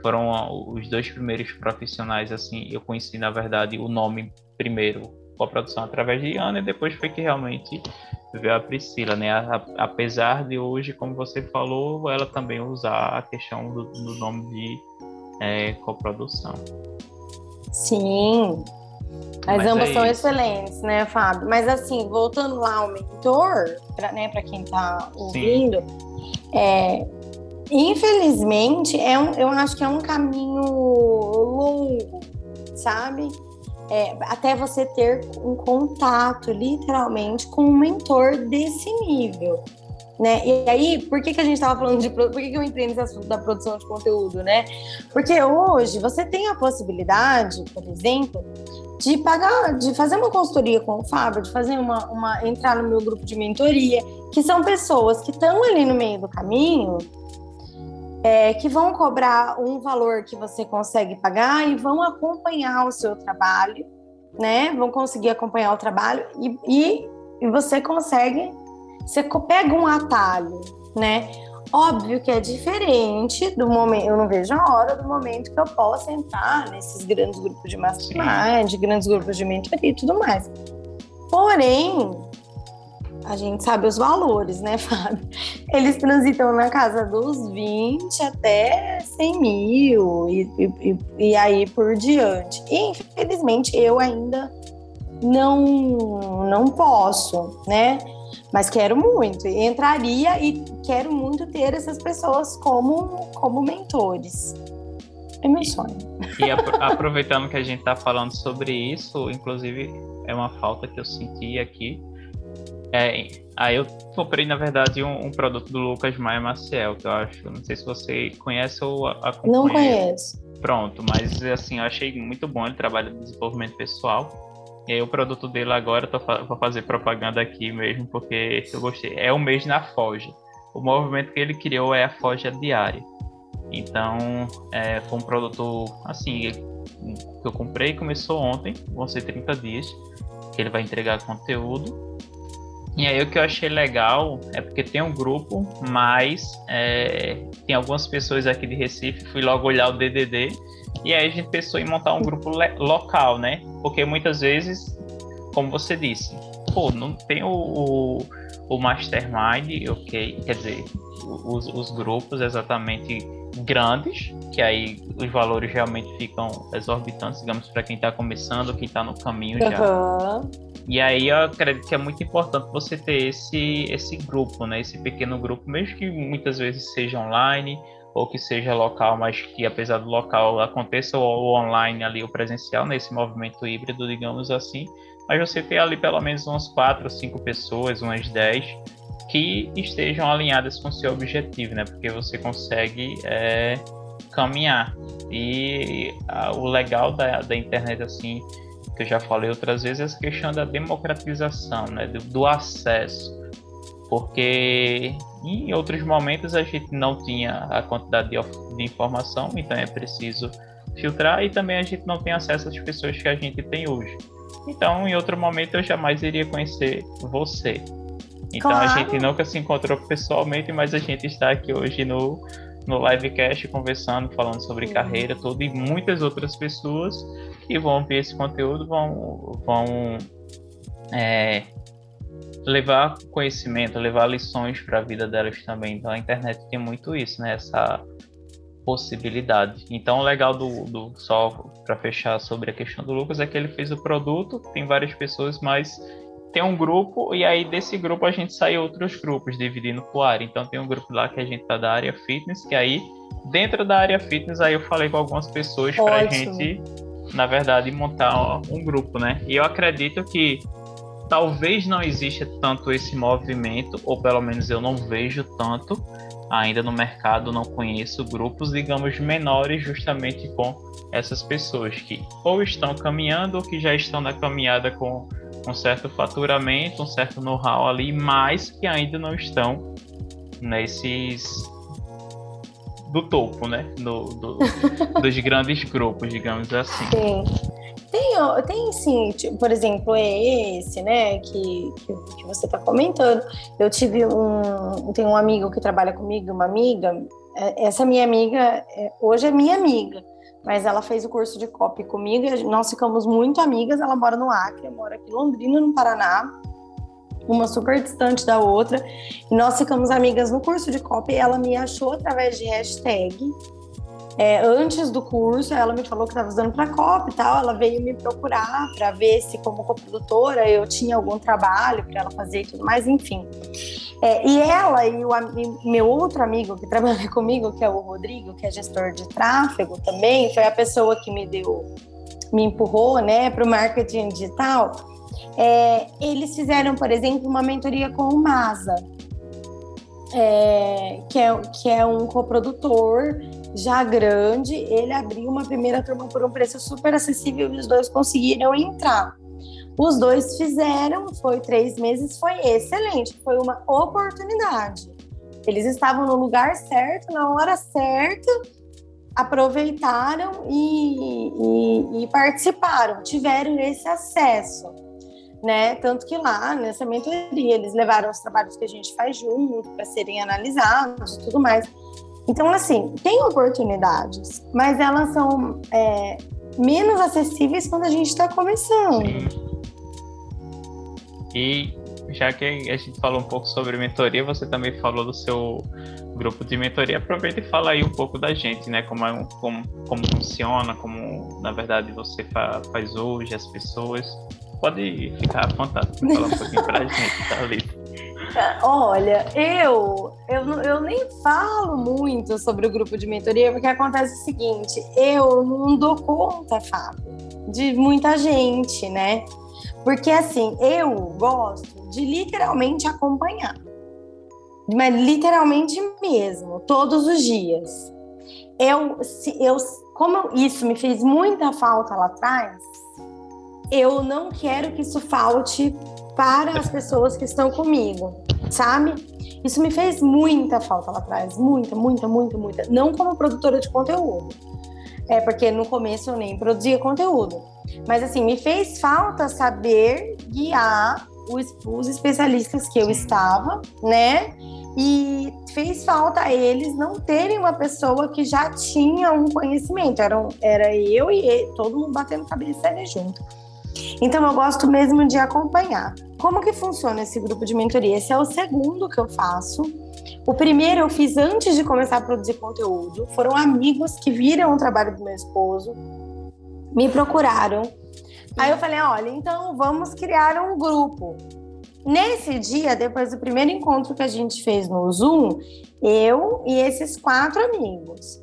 Foram os dois primeiros profissionais, assim, eu conheci, na verdade, o nome primeiro com a produção através de Ana e depois foi que realmente veio a Priscila, né? A, apesar de hoje, como você falou, ela também usar a questão do, do nome de é, coprodução. Sim, as Mas ambas é são isso. excelentes, né, Fábio? Mas assim, voltando lá ao mentor, para né, quem está ouvindo, é, infelizmente, é um, eu acho que é um caminho longo, sabe? É, até você ter um contato, literalmente, com um mentor desse nível. Né? E aí, por que, que a gente estava falando de. Por que, que eu entrei nesse assunto da produção de conteúdo, né? Porque hoje você tem a possibilidade, por exemplo, de pagar, de fazer uma consultoria com o Fábio, de fazer uma, uma entrar no meu grupo de mentoria, que são pessoas que estão ali no meio do caminho, é, que vão cobrar um valor que você consegue pagar e vão acompanhar o seu trabalho, né? Vão conseguir acompanhar o trabalho e, e, e você consegue, você pega um atalho, né? Óbvio que é diferente do momento, eu não vejo a hora do momento que eu possa entrar nesses grandes grupos de mastermind, grandes grupos de mentoria e tudo mais. Porém, a gente sabe os valores, né, Fábio? Eles transitam na casa dos 20 até 100 mil e, e, e aí por diante. E, infelizmente, eu ainda não, não posso, né? Mas quero muito, entraria e quero muito ter essas pessoas como, como mentores. É meu sonho. E aproveitando que a gente está falando sobre isso, inclusive é uma falta que eu senti aqui. É, aí eu comprei, na verdade, um, um, produto do Lucas Maia Maciel, que eu acho. Não sei se você conhece ou acompanha. Não conheço. Pronto, mas assim, eu achei muito bom ele trabalha de desenvolvimento pessoal. E aí o produto dele agora, tô vou fazer propaganda aqui mesmo, porque eu gostei. É o mês na Foge. O movimento que ele criou é a Foge Diária. Então, é, foi um produto, assim, que eu comprei, começou ontem, vão ser 30 dias, que ele vai entregar conteúdo. E aí o que eu achei legal é porque tem um grupo, mas é, tem algumas pessoas aqui de Recife, fui logo olhar o DDD, e aí a gente pensou em montar um grupo local, né? Porque muitas vezes, como você disse, pô, não tem o, o, o mastermind, ok? Quer dizer, os, os grupos exatamente grandes, que aí os valores realmente ficam exorbitantes, digamos, para quem está começando, quem está no caminho uhum. já. E aí eu acredito que é muito importante você ter esse, esse grupo, né? Esse pequeno grupo, mesmo que muitas vezes seja online, ou que seja local, mas que apesar do local aconteça o online ali, o presencial, nesse movimento híbrido, digamos assim, mas você ter ali pelo menos umas quatro, cinco pessoas, umas dez, que estejam alinhadas com o seu objetivo, né? Porque você consegue é, caminhar. E a, o legal da, da internet, assim, que eu já falei outras vezes, é essa questão da democratização, né? do, do acesso porque em outros momentos a gente não tinha a quantidade de, de, informação, então é preciso filtrar e também a gente não tem acesso às pessoas que a gente tem hoje. Então, em outro momento eu jamais iria conhecer você. Então claro. a gente nunca se encontrou pessoalmente, mas a gente está aqui hoje no no livecast conversando, falando sobre uhum. carreira, tudo e muitas outras pessoas que vão ver esse conteúdo vão vão é, levar conhecimento, levar lições para a vida delas também. Então a internet tem muito isso, né? Essa possibilidade. Então o legal do, do só para fechar sobre a questão do Lucas é que ele fez o produto, tem várias pessoas, mas tem um grupo e aí desse grupo a gente sai outros grupos dividindo por área. Então tem um grupo lá que a gente tá da área fitness, que aí dentro da área fitness aí eu falei com algumas pessoas para a gente, na verdade, montar um grupo, né? E eu acredito que talvez não exista tanto esse movimento, ou pelo menos eu não vejo tanto ainda no mercado, não conheço grupos, digamos, menores justamente com essas pessoas que ou estão caminhando ou que já estão na caminhada com um certo faturamento, um certo know-how ali, mas que ainda não estão nesses do topo, né? No, do, dos grandes grupos, digamos assim. Sim. Tem, tem sim, tipo, por exemplo, é esse, né, que, que, que você está comentando. Eu tive um, tem um amigo que trabalha comigo, uma amiga. É, essa minha amiga, é, hoje é minha amiga mas ela fez o curso de copy comigo e nós ficamos muito amigas. Ela mora no Acre, eu moro aqui em Londrina, no Paraná, uma super distante da outra. E nós ficamos amigas no curso de copy. Ela me achou através de hashtag é, antes do curso, ela me falou que estava usando para COP e tal. Ela veio me procurar para ver se, como coprodutora, eu tinha algum trabalho para ela fazer e tudo mais, enfim. É, e ela e o e meu outro amigo que trabalha comigo, que é o Rodrigo, que é gestor de tráfego também, foi a pessoa que me deu, me empurrou, né, para o marketing digital. É, eles fizeram, por exemplo, uma mentoria com o Masa, é, que, é, que é um coprodutor já grande, ele abriu uma primeira turma por um preço super acessível e os dois conseguiram entrar. Os dois fizeram, foi três meses, foi excelente, foi uma oportunidade. Eles estavam no lugar certo, na hora certa, aproveitaram e, e, e participaram, tiveram esse acesso. Né? Tanto que lá nessa mentoria eles levaram os trabalhos que a gente faz junto para serem analisados e tudo mais. Então, assim, tem oportunidades, mas elas são é, menos acessíveis quando a gente está começando. Sim. E já que a gente falou um pouco sobre mentoria, você também falou do seu grupo de mentoria. Aproveita e fala aí um pouco da gente, né? Como, é, como, como funciona, como na verdade você fa faz hoje, as pessoas. Pode ficar à vontade para falar um pouquinho para a gente, tá, Lito? Olha, eu, eu, eu nem falo muito sobre o grupo de mentoria, porque acontece o seguinte: eu não dou conta, Fábio, de muita gente, né? Porque assim, eu gosto de literalmente acompanhar. Mas literalmente mesmo, todos os dias. Eu, se, eu, como isso me fez muita falta lá atrás, eu não quero que isso falte para as pessoas que estão comigo, sabe? Isso me fez muita falta lá atrás, muita, muita, muita, muita. Não como produtora de conteúdo, é porque no começo eu nem produzia conteúdo, mas assim me fez falta saber guiar os, os especialistas que eu estava, né? E fez falta a eles não terem uma pessoa que já tinha um conhecimento. Era, era eu e ele, todo mundo batendo cabeça ali junto. Então eu gosto mesmo de acompanhar. Como que funciona esse grupo de mentoria? Esse é o segundo que eu faço. O primeiro eu fiz antes de começar a produzir conteúdo. Foram amigos que viram o trabalho do meu esposo, me procuraram. Aí eu falei: olha, então vamos criar um grupo. Nesse dia, depois do primeiro encontro que a gente fez no Zoom, eu e esses quatro amigos,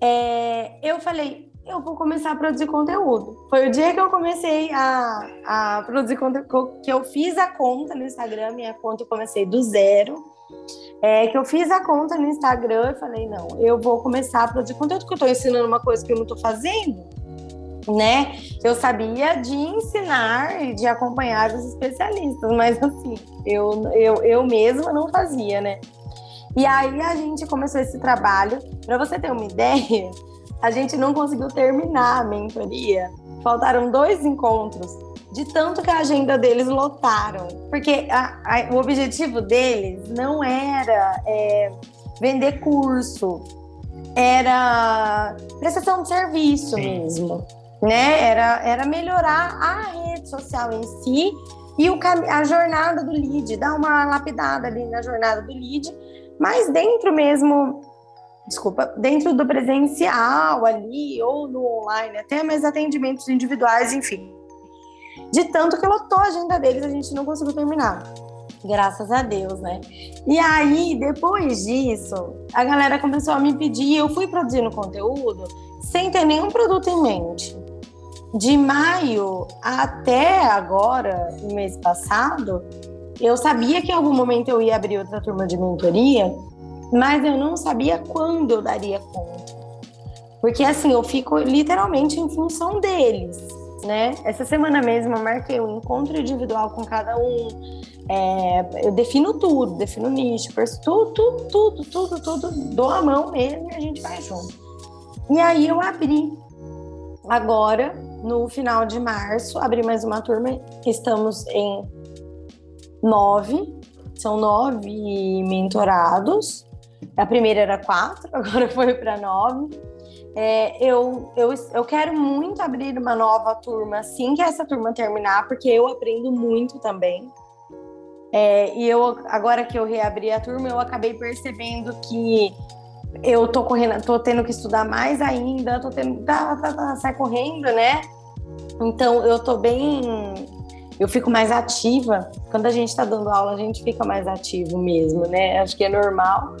é, eu falei: eu vou começar a produzir conteúdo. Foi o dia que eu comecei a, a produzir conteúdo, que eu fiz a conta no Instagram, minha conta eu comecei do zero. É, que eu fiz a conta no Instagram e falei, não, eu vou começar a produzir conteúdo, que eu estou ensinando uma coisa que eu não estou fazendo, né? Eu sabia de ensinar e de acompanhar os especialistas, mas assim, eu, eu, eu mesma não fazia, né? E aí a gente começou esse trabalho. Para você ter uma ideia, a gente não conseguiu terminar a mentoria. Faltaram dois encontros, de tanto que a agenda deles lotaram. Porque a, a, o objetivo deles não era é, vender curso, era prestação de serviço Sim. mesmo. Né? Era, era melhorar a rede social em si e o, a jornada do lead, dar uma lapidada ali na jornada do lead, mas dentro mesmo desculpa, dentro do presencial ali ou no online, até mais atendimentos individuais, enfim. De tanto que lotou a agenda deles, a gente não conseguiu terminar. Graças a Deus, né? E aí, depois disso, a galera começou a me pedir, eu fui produzindo conteúdo sem ter nenhum produto em mente. De maio até agora, no mês passado, eu sabia que em algum momento eu ia abrir outra turma de mentoria, mas eu não sabia quando eu daria conta. Porque assim, eu fico literalmente em função deles, né? Essa semana mesmo eu marquei um encontro individual com cada um. É, eu defino tudo, defino nicho, tudo, tudo, tudo, tudo, tudo, dou a mão mesmo e a gente vai junto. E aí eu abri agora, no final de março, abri mais uma turma, estamos em nove, são nove mentorados. A primeira era quatro, agora foi para nove. É, eu, eu, eu quero muito abrir uma nova turma assim que essa turma terminar, porque eu aprendo muito também. É, e eu, agora que eu reabri a turma, eu acabei percebendo que eu tô correndo, tô tendo que estudar mais ainda, tô tendo, tá, tá, tá, sai correndo, né? Então eu tô bem, eu fico mais ativa. Quando a gente tá dando aula, a gente fica mais ativo mesmo, né? Acho que é normal.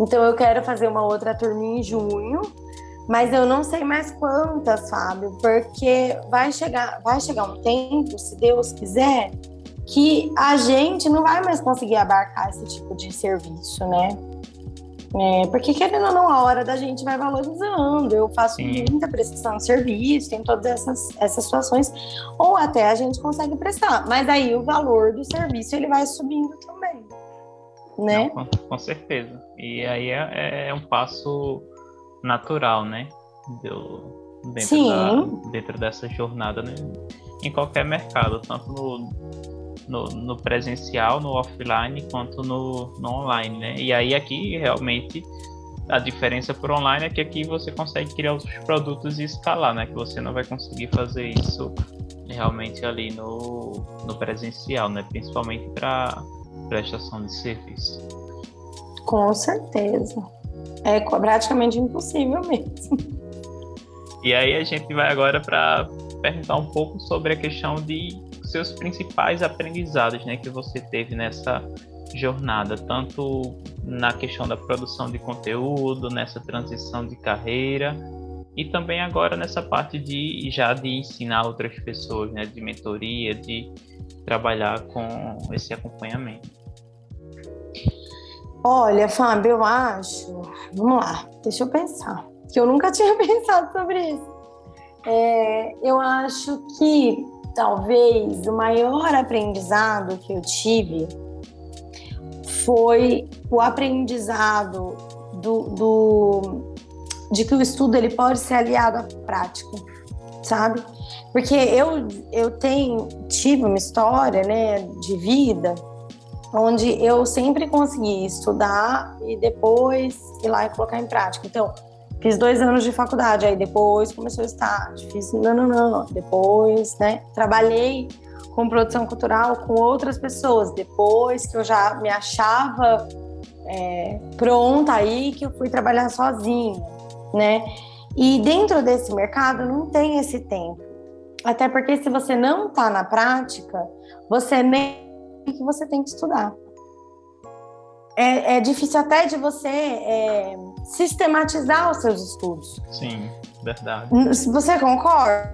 Então eu quero fazer uma outra turma em junho mas eu não sei mais quantas, Fábio, porque vai chegar, vai chegar um tempo, se Deus quiser, que a gente não vai mais conseguir abarcar esse tipo de serviço, né? É, porque querendo ou não, a hora da gente vai valorizando. Eu faço Sim. muita prestação de serviço, tem todas essas, essas situações, ou até a gente consegue prestar, mas aí o valor do serviço ele vai subindo também, né? Não, com, com, certeza. E aí é, é um passo natural, né? Do, dentro, Sim. Da, dentro dessa jornada, né? Em qualquer mercado, tanto no, no, no, presencial, no offline, quanto no, no online, né? E aí aqui realmente a diferença por online é que aqui você consegue criar os produtos e escalar, né? Que você não vai conseguir fazer isso realmente ali no, no presencial, né? Principalmente para prestação de serviço. Com certeza. É praticamente impossível mesmo. E aí a gente vai agora para perguntar um pouco sobre a questão de seus principais aprendizados, né, que você teve nessa jornada, tanto na questão da produção de conteúdo, nessa transição de carreira e também agora nessa parte de já de ensinar outras pessoas, né, de mentoria, de trabalhar com esse acompanhamento. Olha, Fábio, eu acho. Vamos lá, deixa eu pensar. Que eu nunca tinha pensado sobre isso. É, eu acho que talvez o maior aprendizado que eu tive foi o aprendizado do, do, de que o estudo ele pode ser aliado à prática, sabe? Porque eu, eu tenho, tive uma história né, de vida onde eu sempre consegui estudar e depois ir lá e colocar em prática. Então, fiz dois anos de faculdade, aí depois começou o estágio, fiz não, não, não, depois, né, trabalhei com produção cultural com outras pessoas, depois que eu já me achava é, pronta aí, que eu fui trabalhar sozinha, né, e dentro desse mercado não tem esse tempo, até porque se você não está na prática, você nem que você tem que estudar. É, é difícil até de você é, sistematizar os seus estudos. Sim, verdade. Você concorda?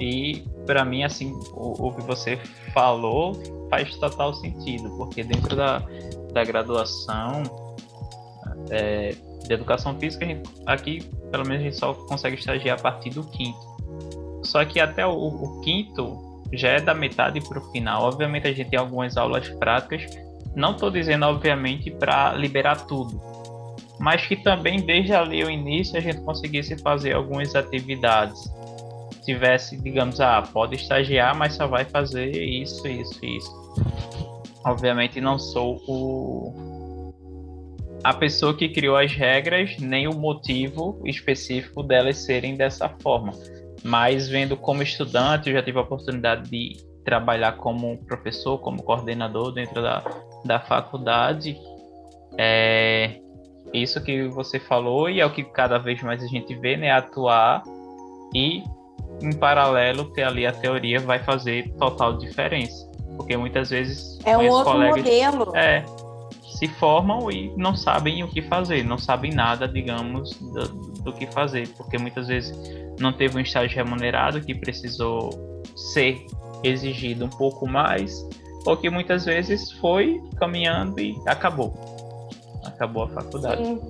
E para mim, assim, o, o, que você falou faz total sentido, porque dentro da, da graduação é, de educação física, gente, aqui pelo menos a gente só consegue estagiar a partir do quinto. Só que até o, o quinto já é da metade para o final. Obviamente a gente tem algumas aulas práticas. Não estou dizendo, obviamente, para liberar tudo, mas que também desde ali o início a gente conseguisse fazer algumas atividades. Tivesse, digamos, ah, pode estagiar, mas só vai fazer isso, isso, isso. Obviamente não sou o a pessoa que criou as regras, nem o motivo específico delas serem dessa forma mas vendo como estudante, eu já tive a oportunidade de trabalhar como professor, como coordenador dentro da, da faculdade. É, isso que você falou e é o que cada vez mais a gente vê, né? Atuar e em paralelo ter ali a teoria vai fazer total diferença. Porque muitas vezes é um outro colegas, modelo. É, se formam e não sabem o que fazer, não sabem nada, digamos, do, do que fazer, porque muitas vezes não teve um estágio remunerado que precisou ser exigido um pouco mais, ou que muitas vezes foi caminhando e acabou. Acabou a faculdade. Sim.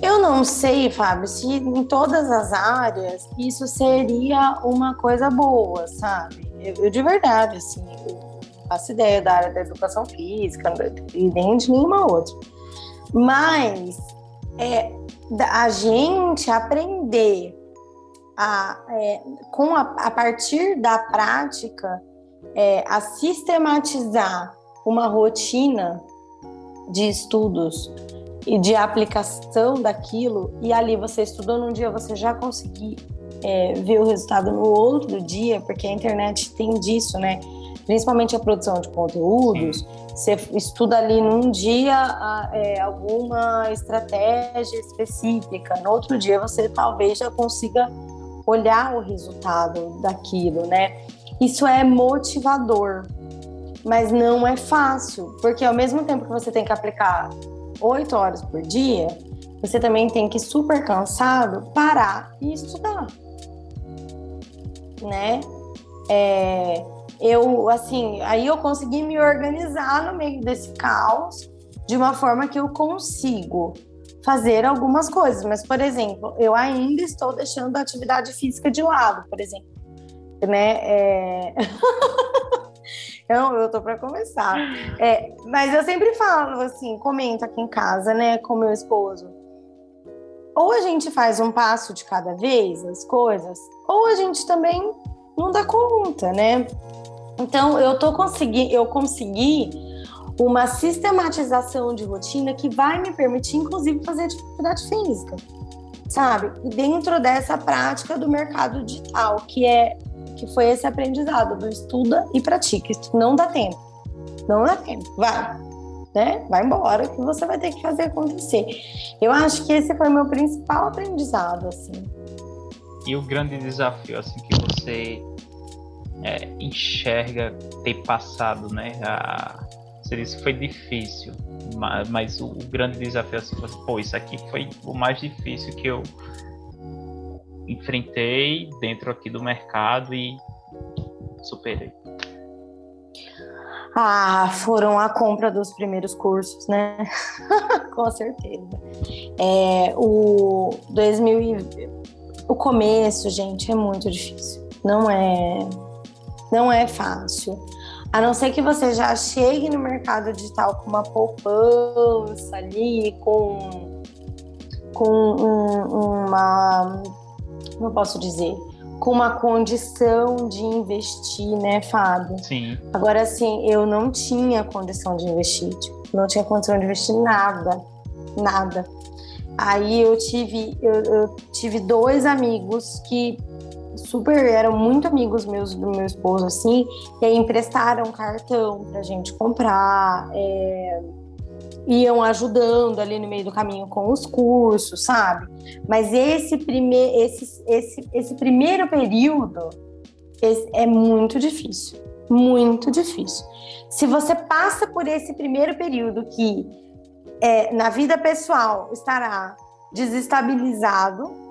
Eu não sei, Fábio, se em todas as áreas isso seria uma coisa boa, sabe? Eu, eu de verdade, assim, eu faço ideia da área da educação física e nem de nenhuma outra. Mas é, a gente aprender a, é, com a, a, partir da prática é, a sistematizar uma rotina de estudos e de aplicação daquilo, e ali você estudou num dia, você já conseguir é, ver o resultado no outro dia, porque a internet tem disso, né? Principalmente a produção de conteúdos, Sim. você estuda ali num dia é, alguma estratégia específica, no outro dia você talvez já consiga olhar o resultado daquilo, né? Isso é motivador, mas não é fácil, porque ao mesmo tempo que você tem que aplicar oito horas por dia, você também tem que, super cansado, parar e estudar. Né? É, eu, assim, aí eu consegui me organizar no meio desse caos de uma forma que eu consigo fazer algumas coisas. Mas, por exemplo, eu ainda estou deixando a atividade física de lado, por exemplo. Né? É... Então, eu tô para começar. É, mas eu sempre falo assim, comento aqui em casa, né, com meu esposo. Ou a gente faz um passo de cada vez as coisas, ou a gente também não dá conta, né? Então, eu tô consegui, eu consegui uma sistematização de rotina que vai me permitir, inclusive, fazer atividade física, sabe? Dentro dessa prática do mercado digital, que é que foi esse aprendizado do estuda e pratica. Isso não dá tempo. Não dá tempo. Vai. Né? Vai embora que você vai ter que fazer acontecer. Eu acho que esse foi meu principal aprendizado, assim. E o grande desafio, assim, que você é, enxerga ter passado, né? A, que foi difícil, mas, mas o, o, grande desafio, assim, foi, pô, isso aqui foi o mais difícil que eu enfrentei dentro aqui do mercado e superei? Ah, foram a compra dos primeiros cursos, né? Com certeza. É, o 2000 e... o começo, gente, é muito difícil. Não é, não é fácil. A não ser que você já chegue no mercado digital com uma poupança ali, com, com um, uma como eu posso dizer, com uma condição de investir, né, Fábio? Sim. Agora, assim, eu não tinha condição de investir, tipo, não tinha condição de investir nada, nada. Aí eu tive, eu, eu tive dois amigos que super eram muito amigos meus do meu esposo, assim, e aí emprestaram cartão pra gente comprar. É iam ajudando ali no meio do caminho com os cursos, sabe? Mas esse, prime esse, esse, esse primeiro período esse é muito difícil, muito difícil. Se você passa por esse primeiro período que é, na vida pessoal estará desestabilizado,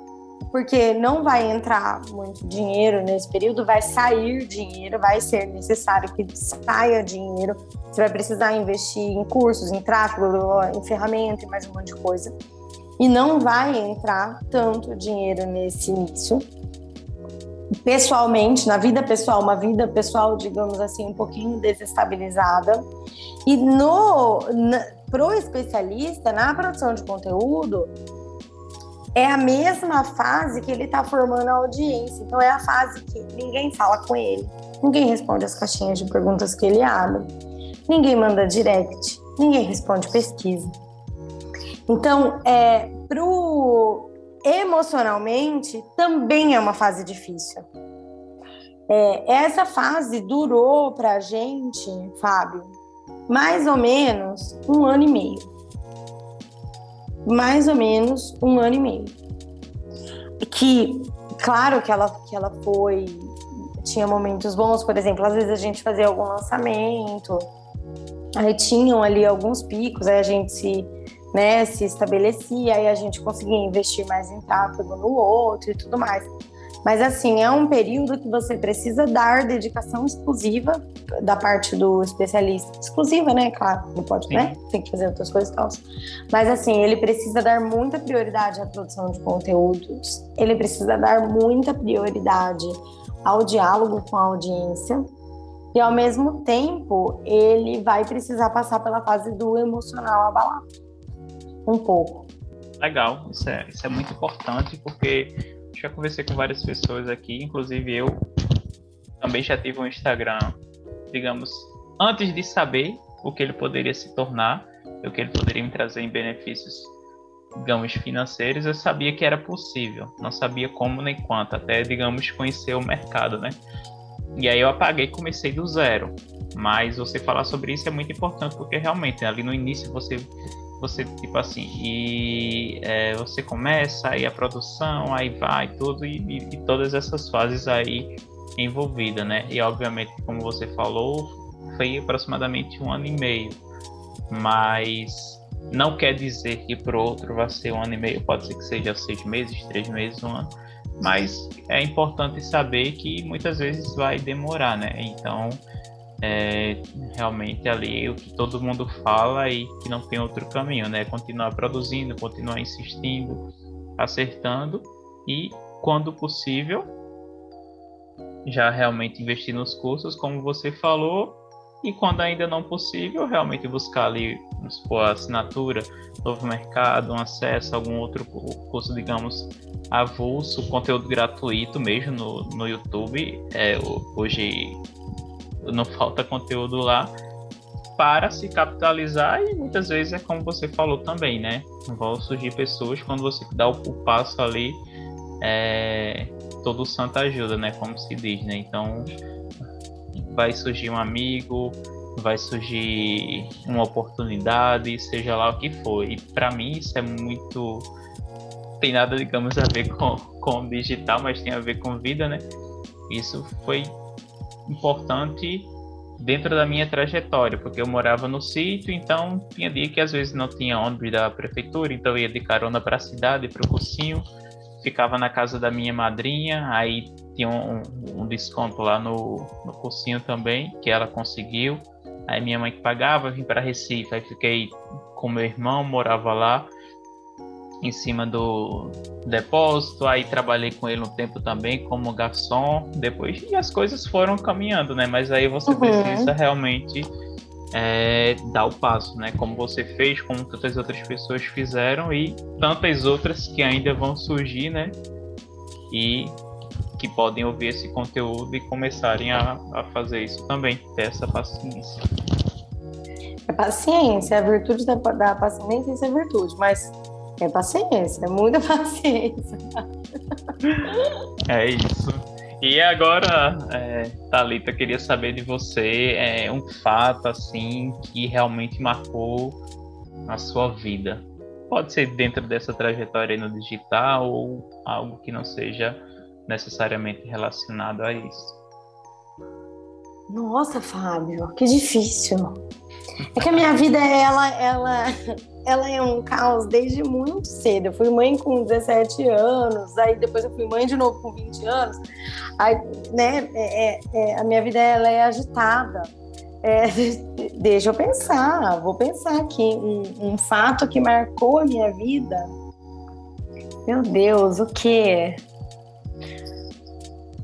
porque não vai entrar muito dinheiro nesse período, vai sair dinheiro, vai ser necessário que saia dinheiro. Você vai precisar investir em cursos, em tráfego, em ferramenta e mais um monte de coisa. E não vai entrar tanto dinheiro nesse início. Pessoalmente, na vida pessoal, uma vida pessoal, digamos assim, um pouquinho desestabilizada. E no, na, pro especialista, na produção de conteúdo, é a mesma fase que ele está formando a audiência. Então é a fase que ninguém fala com ele, ninguém responde as caixinhas de perguntas que ele abre, ninguém manda direct, ninguém responde pesquisa. Então, é, pro emocionalmente também é uma fase difícil. É, essa fase durou para a gente, Fábio, mais ou menos um ano e meio mais ou menos um ano e meio. Que claro que ela, que ela foi. Tinha momentos bons, por exemplo, às vezes a gente fazia algum lançamento, aí tinham ali alguns picos, aí a gente se, né, se estabelecia, aí a gente conseguia investir mais em tráfego no outro e tudo mais. Mas assim, é um período que você precisa dar dedicação exclusiva da parte do especialista. Exclusiva, né? Claro, não pode, Sim. né? Tem que fazer outras coisas e tal. Mas assim, ele precisa dar muita prioridade à produção de conteúdos. Ele precisa dar muita prioridade ao diálogo com a audiência. E ao mesmo tempo, ele vai precisar passar pela fase do emocional abalado. Um pouco. Legal, isso é, isso é muito importante porque já conversei com várias pessoas aqui, inclusive eu também já tive um Instagram, digamos, antes de saber o que ele poderia se tornar, o que ele poderia me trazer em benefícios, digamos, financeiros, eu sabia que era possível, não sabia como nem quanto, até, digamos, conhecer o mercado, né? E aí eu apaguei e comecei do zero. Mas você falar sobre isso é muito importante, porque realmente ali no início você você tipo assim e é, você começa aí a produção aí vai tudo e, e, e, todas essas fases aí envolvidas né? E obviamente como você falou foi aproximadamente um ano e meio. Mas não quer dizer que para outro vai ser um ano e meio. Pode ser que seja seis meses três meses um ano. Mas é importante saber que muitas vezes vai demorar né? Então é realmente ali o que todo mundo fala e que não tem outro caminho, né? Continuar produzindo, continuar insistindo, acertando e, quando possível, já realmente investir nos cursos, como você falou, e quando ainda não possível, realmente buscar ali, supor, a assinatura, novo mercado, um acesso a algum outro curso, digamos, avulso, conteúdo gratuito mesmo no, no YouTube. É, hoje não falta conteúdo lá para se capitalizar e muitas vezes é como você falou também, né? Vão surgir pessoas quando você dá o, passo ali, é, todo santo ajuda, né? Como se diz, né? Então vai surgir um amigo, vai surgir uma oportunidade, seja lá o que for. E para mim isso é muito tem nada, digamos, a ver com, com digital, mas tem a ver com vida, né? Isso foi importante dentro da minha trajetória, porque eu morava no sítio, então tinha dia que às vezes não tinha ônibus da prefeitura, então eu ia de carona para a cidade, para o cursinho, ficava na casa da minha madrinha, aí tinha um, um desconto lá no, no cursinho também, que ela conseguiu. Aí minha mãe que pagava, vim para Recife, aí fiquei com meu irmão, morava lá em cima do depósito, aí trabalhei com ele um tempo também como garçom, depois e as coisas foram caminhando, né? Mas aí você uhum. precisa realmente é, dar o passo, né? Como você fez, como tantas outras pessoas fizeram e tantas outras que ainda vão surgir, né? E que podem ouvir esse conteúdo e começarem a, a fazer isso também, ter essa paciência. É paciência, a virtude da, da paciência é virtude, mas é paciência, é muita paciência. É isso. E agora, é, Thalita, queria saber de você é, um fato assim que realmente marcou a sua vida. Pode ser dentro dessa trajetória no digital ou algo que não seja necessariamente relacionado a isso. Nossa, Fábio, que difícil. É que a minha vida, ela, ela, ela é um caos desde muito cedo. Eu fui mãe com 17 anos, aí depois eu fui mãe de novo com 20 anos. Aí, né, é, é, é, a minha vida ela é agitada. É, deixa eu pensar, vou pensar aqui. Um, um fato que marcou a minha vida. Meu Deus, o quê?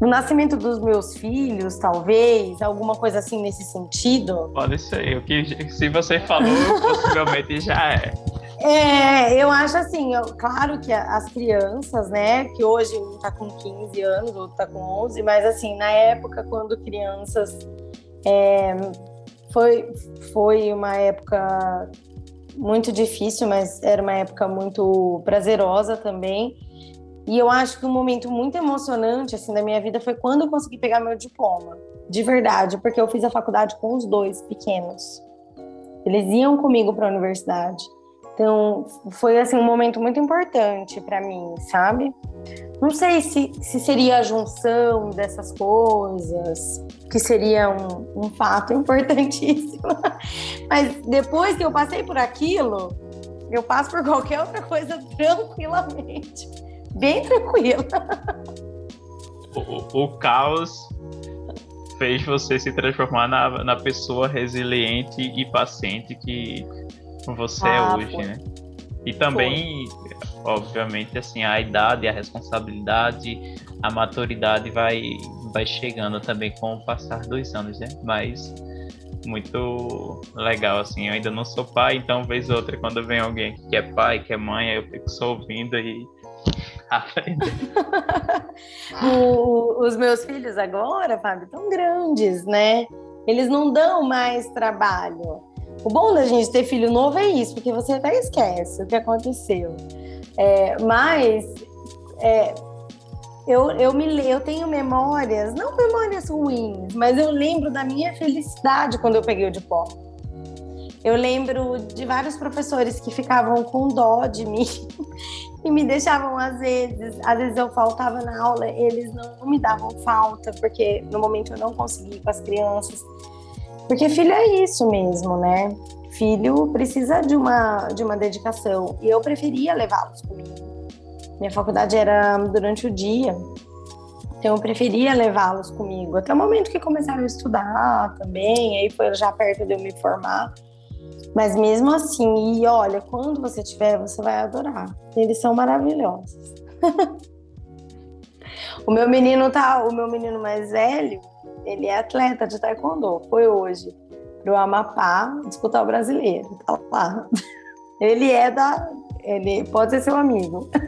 O nascimento dos meus filhos, talvez, alguma coisa assim nesse sentido. Pode ser, o que se você falou, possivelmente já é. É, eu acho assim, eu, claro que as crianças, né, que hoje um tá com 15 anos, outro tá com 11, mas assim, na época, quando crianças, é, foi, foi uma época muito difícil, mas era uma época muito prazerosa também. E eu acho que um momento muito emocionante assim da minha vida foi quando eu consegui pegar meu diploma, de verdade, porque eu fiz a faculdade com os dois pequenos. Eles iam comigo para a universidade. Então foi assim um momento muito importante para mim, sabe? Não sei se, se seria a junção dessas coisas, que seria um, um fato importantíssimo. Mas depois que eu passei por aquilo, eu passo por qualquer outra coisa tranquilamente. Bem tranquila. O, o caos fez você se transformar na, na pessoa resiliente e paciente que você é ah, é hoje, foi. né? E também, foi. obviamente, assim, a idade, a responsabilidade, a maturidade vai, vai chegando também com o passar dos anos, né? Mas muito legal, assim. Eu ainda não sou pai, então, vez outra, quando vem alguém que é pai, que é mãe, eu fico só ouvindo e aprendendo. os meus filhos agora, Fábio, estão grandes, né? Eles não dão mais trabalho. O bom da gente ter filho novo é isso, porque você até esquece o que aconteceu. É, mas é, eu, eu, me, eu tenho memórias, não memórias ruins, mas eu lembro da minha felicidade quando eu peguei o diploma. Eu lembro de vários professores que ficavam com dó de mim e me deixavam às vezes, às vezes eu faltava na aula, eles não me davam falta, porque no momento eu não conseguia com as crianças. Porque filho é isso mesmo, né? Filho precisa de uma, de uma dedicação. E eu preferia levá-los comigo. Minha faculdade era durante o dia, então eu preferia levá-los comigo. Até o momento que começaram a estudar também, aí foi já perto de eu me formar. Mas mesmo assim, e olha, quando você tiver, você vai adorar. Eles são maravilhosos. o meu menino tá, o meu menino mais velho, ele é atleta de taekwondo. Foi hoje pro Amapá disputar o brasileiro. Tá lá. Ele é da. Ele pode ser seu amigo.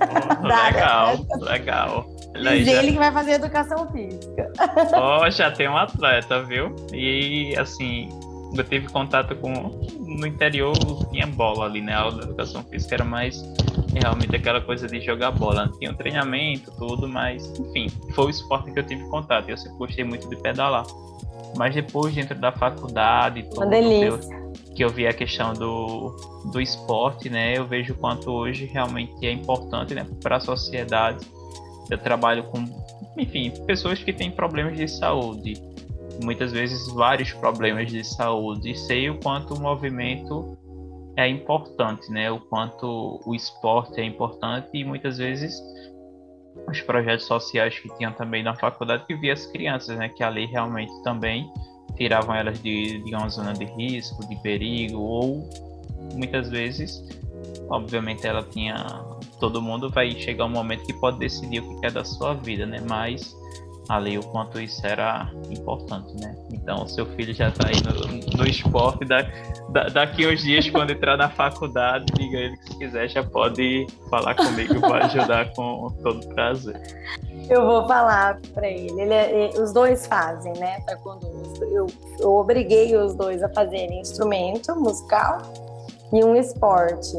Oh, legal, legal. Diz já... ele que vai fazer educação física. Oh, já tem um atleta, viu? E assim, eu tive contato com. No interior tinha bola ali, né? A aula de educação física era mais realmente aquela coisa de jogar bola. Tinha um treinamento, tudo, mas enfim, foi o esporte que eu tive contato. Eu sempre gostei muito de pedalar. Mas depois, dentro da faculdade, tudo, que eu, que eu vi a questão do, do esporte, né? Eu vejo o quanto hoje realmente é importante né, para a sociedade. Eu trabalho com, enfim, pessoas que têm problemas de saúde, muitas vezes vários problemas de saúde, e sei o quanto o movimento é importante, né? O quanto o esporte é importante e muitas vezes os projetos sociais que tinham também na faculdade que via as crianças, né? Que ali realmente também tiravam elas de, de uma zona de risco, de perigo ou muitas vezes, obviamente ela tinha todo mundo vai chegar um momento que pode decidir o que quer da sua vida, né? Mas ali o quanto isso era importante, né? Então, seu filho já está aí no, no esporte, da, da, daqui uns dias, quando entrar na faculdade, diga ele que se quiser já pode falar comigo para ajudar com todo prazer. Eu vou falar para ele. ele é, os dois fazem, né? Taekwondo. Eu, eu obriguei os dois a fazerem instrumento musical e um esporte,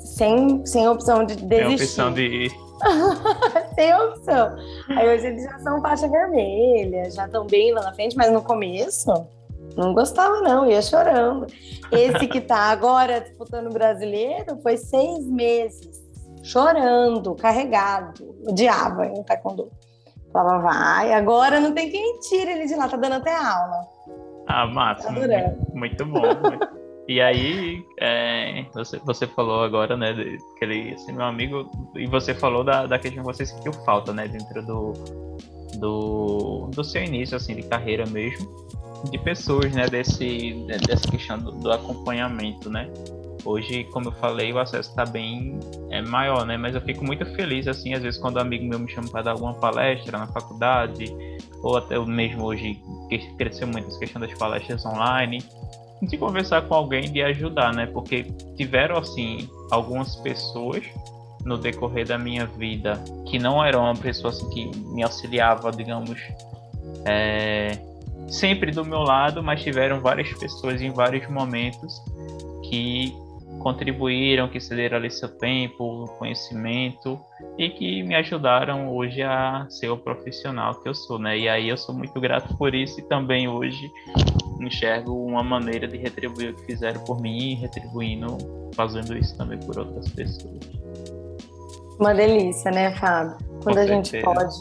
sem, sem opção de desistir. Sem opção de Sem opção. Aí hoje eles já são faixa vermelha, já estão bem lá na frente, mas no começo não gostava, não, ia chorando. Esse que tá agora disputando o brasileiro foi seis meses chorando, carregado, odiava em taekwondo. Falava, vai, agora não tem quem tire ele de lá, tá dando até aula. Ah, massa. Tá muito, muito bom. Muito... E aí, é, você, você falou agora, né, que ele, esse meu amigo, e você falou da, da questão que você sentiu falta, né, dentro do, do, do seu início, assim, de carreira mesmo, de pessoas, né, desse, dessa questão do, do acompanhamento, né. Hoje, como eu falei, o acesso está bem é, maior, né, mas eu fico muito feliz, assim, às vezes quando um amigo meu me chama para dar alguma palestra na faculdade, ou até mesmo hoje, cresceu muito essa questão das palestras online, de conversar com alguém, de ajudar, né? Porque tiveram, assim, algumas pessoas no decorrer da minha vida que não eram uma pessoa assim, que me auxiliava, digamos, é, sempre do meu lado, mas tiveram várias pessoas em vários momentos que contribuíram, que cederam ali seu tempo, conhecimento e que me ajudaram hoje a ser o profissional que eu sou, né? E aí eu sou muito grato por isso e também hoje enxergo uma maneira de retribuir o que fizeram por mim, retribuindo, fazendo isso também por outras pessoas. Uma delícia, né, Fábio? Quando Com a certeza. gente pode.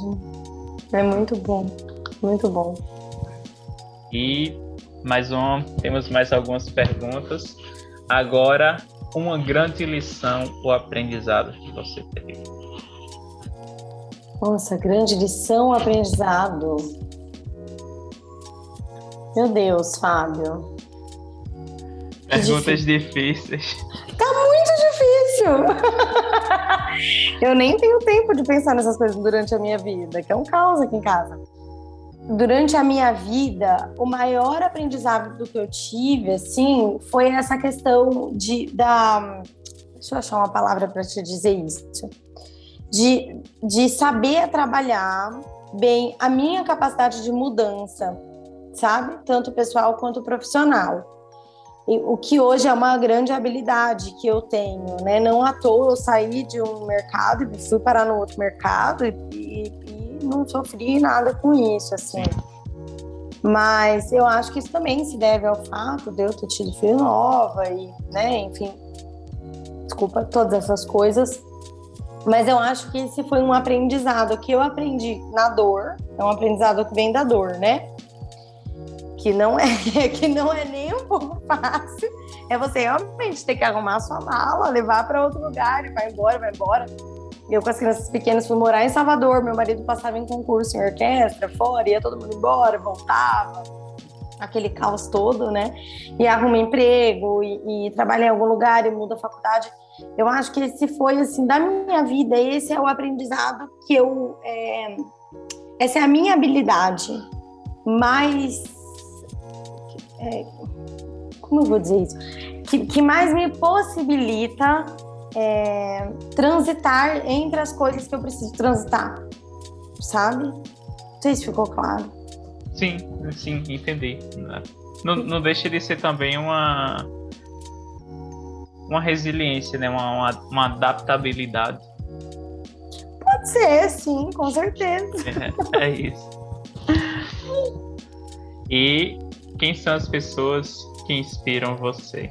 É muito bom, muito bom. E mais um, temos mais algumas perguntas. Agora, uma grande lição ou aprendizado que você teve? Nossa, grande lição ou aprendizado. Meu Deus, Fábio. Perguntas difíceis. Tá muito difícil. Eu nem tenho tempo de pensar nessas coisas durante a minha vida, que é um caos aqui em casa. Durante a minha vida, o maior aprendizado que eu tive, assim, foi essa questão de da deixa eu achar uma palavra para te dizer isso, de, de saber trabalhar bem a minha capacidade de mudança sabe? Tanto pessoal quanto profissional. O que hoje é uma grande habilidade que eu tenho, né? Não à toa eu saí de um mercado e fui parar no outro mercado e, e, e não sofri nada com isso, assim. Mas eu acho que isso também se deve ao fato de eu ter tido filho nova e, né, enfim, desculpa, todas essas coisas. Mas eu acho que esse foi um aprendizado que eu aprendi na dor, é um aprendizado que vem da dor, né? Que não é que não é nem um pouco fácil, é você realmente ter que arrumar sua mala, levar para outro lugar e vai embora, vai embora. Eu com as crianças pequenas fui morar em Salvador, meu marido passava em concurso em orquestra, fora, ia todo mundo embora, voltava, aquele caos todo, né? E arruma emprego e, e trabalha em algum lugar e muda a faculdade. Eu acho que esse foi assim da minha vida, esse é o aprendizado que eu é, essa é a minha habilidade mais é, como eu vou dizer isso? Que, que mais me possibilita é, transitar entre as coisas que eu preciso transitar, sabe? Não sei se ficou claro. Sim, sim, entendi. Não, não deixa de ser também uma uma resiliência, né? Uma, uma, uma adaptabilidade. Pode ser, sim, com certeza. É, é isso. E quem são as pessoas que inspiram você?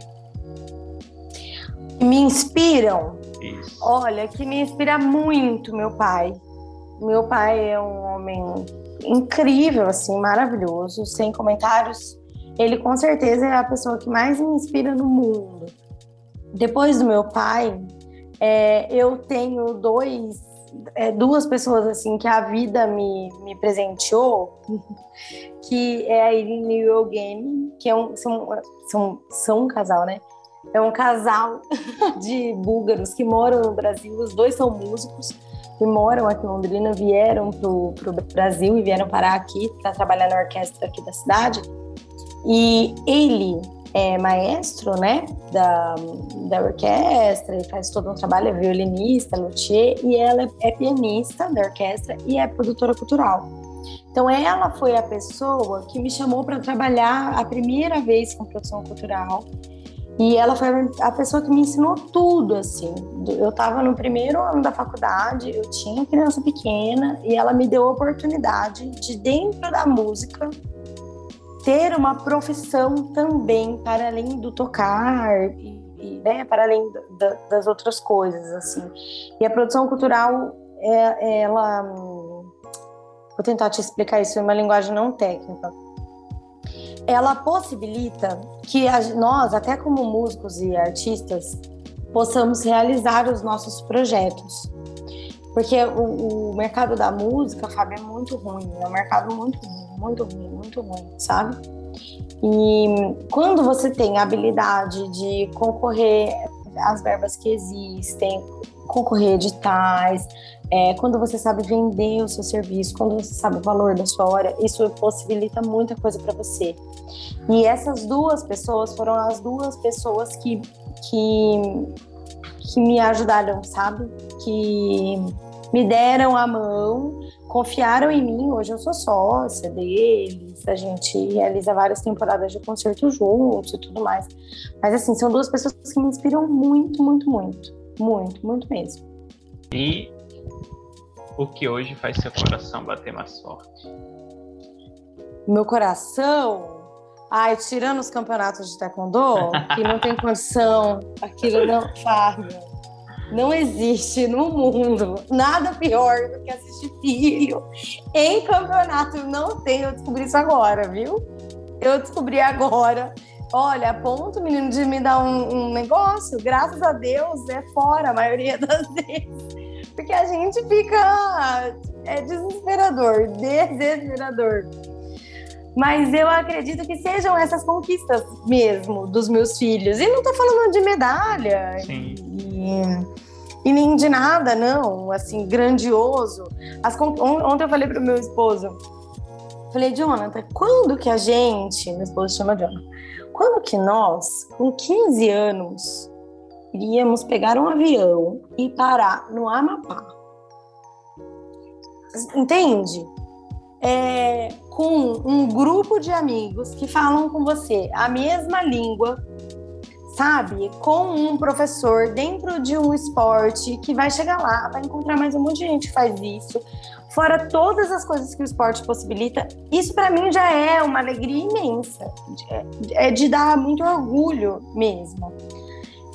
Me inspiram? Isso. Olha, que me inspira muito meu pai. Meu pai é um homem incrível, assim, maravilhoso, sem comentários. Ele com certeza é a pessoa que mais me inspira no mundo. Depois do meu pai, é, eu tenho dois é, duas pessoas assim que a vida me, me presenteou, que é a Irene e o Eugênio, que é um, são, são, são um casal, né? É um casal de búlgaros que moram no Brasil, os dois são músicos e moram aqui em Londrina, vieram pro, pro Brasil e vieram parar aqui para trabalhar na orquestra aqui da cidade. E ele é maestro, né, da, da orquestra e faz todo um trabalho, é violinista, luthier, e ela é, pianista da orquestra e é produtora cultural. Então ela foi a pessoa que me chamou para trabalhar a primeira vez com produção cultural. E ela foi a pessoa que me ensinou tudo, assim. Eu estava no primeiro ano da faculdade, eu tinha criança pequena e ela me deu a oportunidade de dentro da música ter uma profissão também para além do tocar e, e né, para além da, das outras coisas assim. E a produção cultural, é, ela, vou tentar te explicar isso em uma linguagem não técnica. Ela possibilita que a, nós, até como músicos e artistas, possamos realizar os nossos projetos. Porque o, o mercado da música, Fábio, é muito ruim, é um mercado muito ruim muito ruim, muito ruim, sabe? E quando você tem a habilidade de concorrer às verbas que existem, concorrer editais, é, quando você sabe vender o seu serviço, quando você sabe o valor da sua hora, isso possibilita muita coisa para você. E essas duas pessoas foram as duas pessoas que, que, que me ajudaram, sabe? Que me deram a mão confiaram em mim. Hoje eu sou sócia deles, a gente realiza várias temporadas de concerto juntos e tudo mais. Mas assim, são duas pessoas que me inspiram muito, muito, muito. Muito, muito mesmo. E o que hoje faz seu coração bater mais forte? Meu coração? Ai, tirando os campeonatos de taekwondo, que não tem condição, aquilo não, Fábio, não existe no mundo nada pior do que assistir filho em campeonato. Não tem, eu descobri isso agora, viu? Eu descobri agora. Olha, ponto, menino, de me dar um, um negócio, graças a Deus, é fora a maioria das vezes. Porque a gente fica. É desesperador, desesperador. Mas eu acredito que sejam essas conquistas mesmo dos meus filhos. E não tô falando de medalha Sim. e, e nem de nada, não, assim, grandioso. As, ontem eu falei pro meu esposo, falei, Jonathan, quando que a gente, meu esposo chama Jonathan, quando que nós, com 15 anos, iríamos pegar um avião e parar no Amapá? Entende? é, com um grupo de amigos que falam com você a mesma língua, sabe? Com um professor dentro de um esporte que vai chegar lá, vai encontrar mais um monte de gente que faz isso. Fora todas as coisas que o esporte possibilita, isso para mim já é uma alegria imensa. É, é de dar muito orgulho mesmo.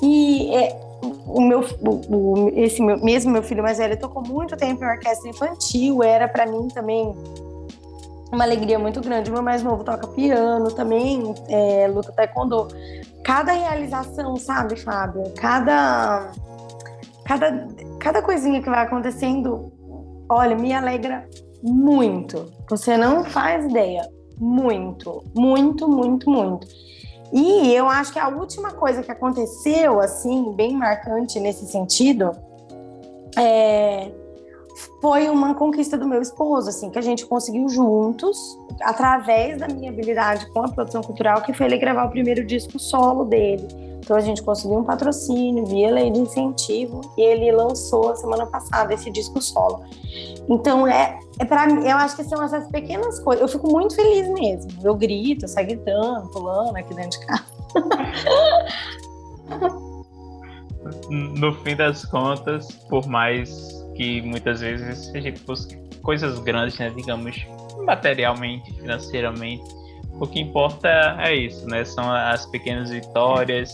E é, o meu, o, esse meu, mesmo meu filho mais velho tocou muito tempo em orquestra infantil, era para mim também uma alegria muito grande. O meu mais novo toca piano também, é, luta taekwondo. Cada realização, sabe, Fábio? Cada, cada, cada coisinha que vai acontecendo, olha, me alegra muito. Você não faz ideia. Muito, muito, muito, muito. E eu acho que a última coisa que aconteceu, assim, bem marcante nesse sentido, é foi uma conquista do meu esposo, assim, que a gente conseguiu juntos, através da minha habilidade com a produção cultural, que foi ele gravar o primeiro disco solo dele. Então a gente conseguiu um patrocínio via lei de incentivo e ele lançou semana passada esse disco solo. Então é, é para mim, eu acho que são essas pequenas coisas. Eu fico muito feliz mesmo. Eu grito, eu saio gritando, pulando aqui dentro de casa. no fim das contas, por mais que muitas vezes a gente busca coisas grandes, né? Digamos, materialmente, financeiramente. O que importa é isso, né? São as pequenas vitórias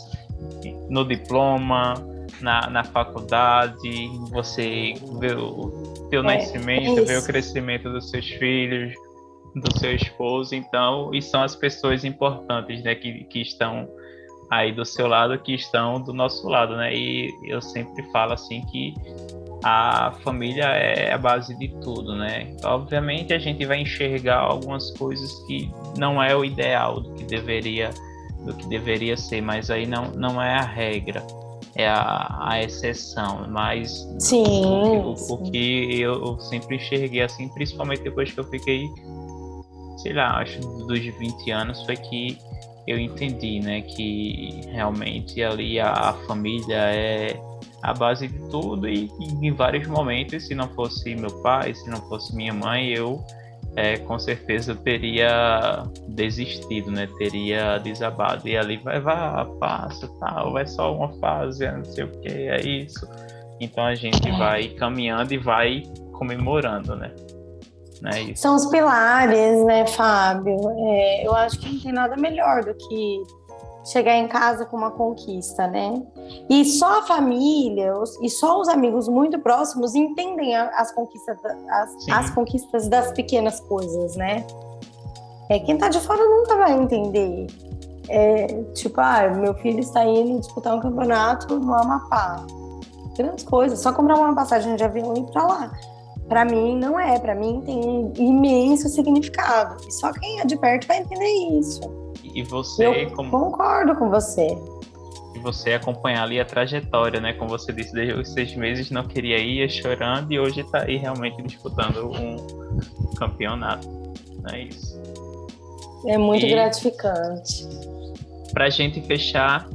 no diploma, na, na faculdade, você vê o teu é, nascimento, é vê o crescimento dos seus filhos, do seu esposo, então, e são as pessoas importantes, né, que, que estão aí do seu lado, que estão do nosso lado, né, e eu sempre falo assim que a família é a base de tudo, né? Obviamente a gente vai enxergar algumas coisas que não é o ideal do que deveria do que deveria ser, mas aí não, não é a regra, é a, a exceção. Mas sim, o, sim. o que eu sempre enxerguei assim, principalmente depois que eu fiquei, sei lá, acho dos 20 anos, foi que eu entendi, né, que realmente ali a, a família é a base de tudo e, e, em vários momentos, se não fosse meu pai, se não fosse minha mãe, eu é, com certeza teria desistido, né? Teria desabado. E ali vai, vai, passa, tal, vai só uma fase, não sei o que, é isso. Então a gente é. vai caminhando e vai comemorando, né? né? São os pilares, né, Fábio? É, eu acho que não tem nada melhor do que chegar em casa com uma conquista, né? E só a família os, e só os amigos muito próximos entendem as conquistas, as, as, conquistas das pequenas coisas, né? É, quem tá de fora nunca vai entender. É, tipo, ah, meu filho está indo disputar um campeonato no Amapá. Grandes coisas, só comprar uma passagem de avião e ir para lá. Para mim não é, para mim tem imenso significado. E só quem é de perto vai entender isso. E você. Eu como... concordo com você. E você acompanhar ali a trajetória, né? Como você disse, desde os seis meses não queria ir, chorando, e hoje está aí realmente disputando um campeonato. É isso. É muito e... gratificante. Pra gente fechar,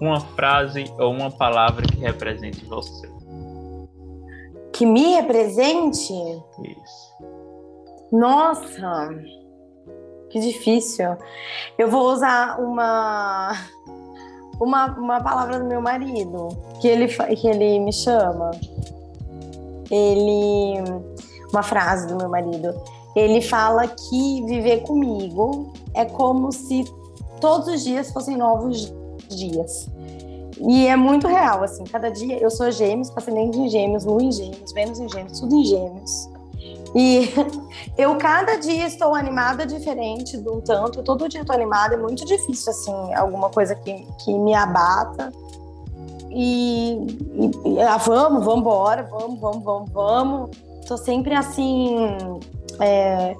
uma frase ou uma palavra que represente você. Que me represente? Isso. Nossa! Que difícil. Eu vou usar uma uma, uma palavra do meu marido, que ele, que ele me chama. Ele. Uma frase do meu marido. ele fala que viver comigo é como se todos os dias fossem novos dias. E é muito real, assim, cada dia eu sou gêmeos, ascendente em gêmeos, lua em gêmeos, Vênus em gêmeos, tudo em gêmeos. E eu cada dia estou animada diferente de um tanto, todo dia estou animada, é muito difícil, assim, alguma coisa que, que me abata. E, e, e ah, vamos, vamos embora, vamos, vamos, vamos, vamos. Tô sempre assim, é,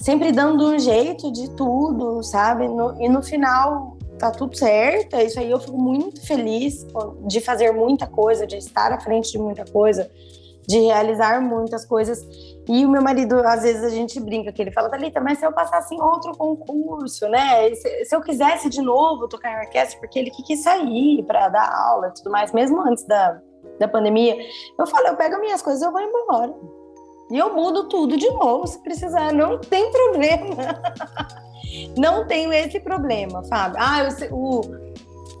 sempre dando um jeito de tudo, sabe? No, e no final tá tudo certo. É isso aí eu fico muito feliz de fazer muita coisa, de estar à frente de muita coisa, de realizar muitas coisas. E o meu marido, às vezes a gente brinca que ele fala, Thalita, mas se eu passasse em outro concurso, né? Se, se eu quisesse de novo tocar em orquestra, porque ele que quis sair para dar aula e tudo mais, mesmo antes da, da pandemia, eu falo, eu pego minhas coisas, eu vou embora. E eu mudo tudo de novo se precisar, não tem problema. não tenho esse problema, Fábio. Ah, o, o,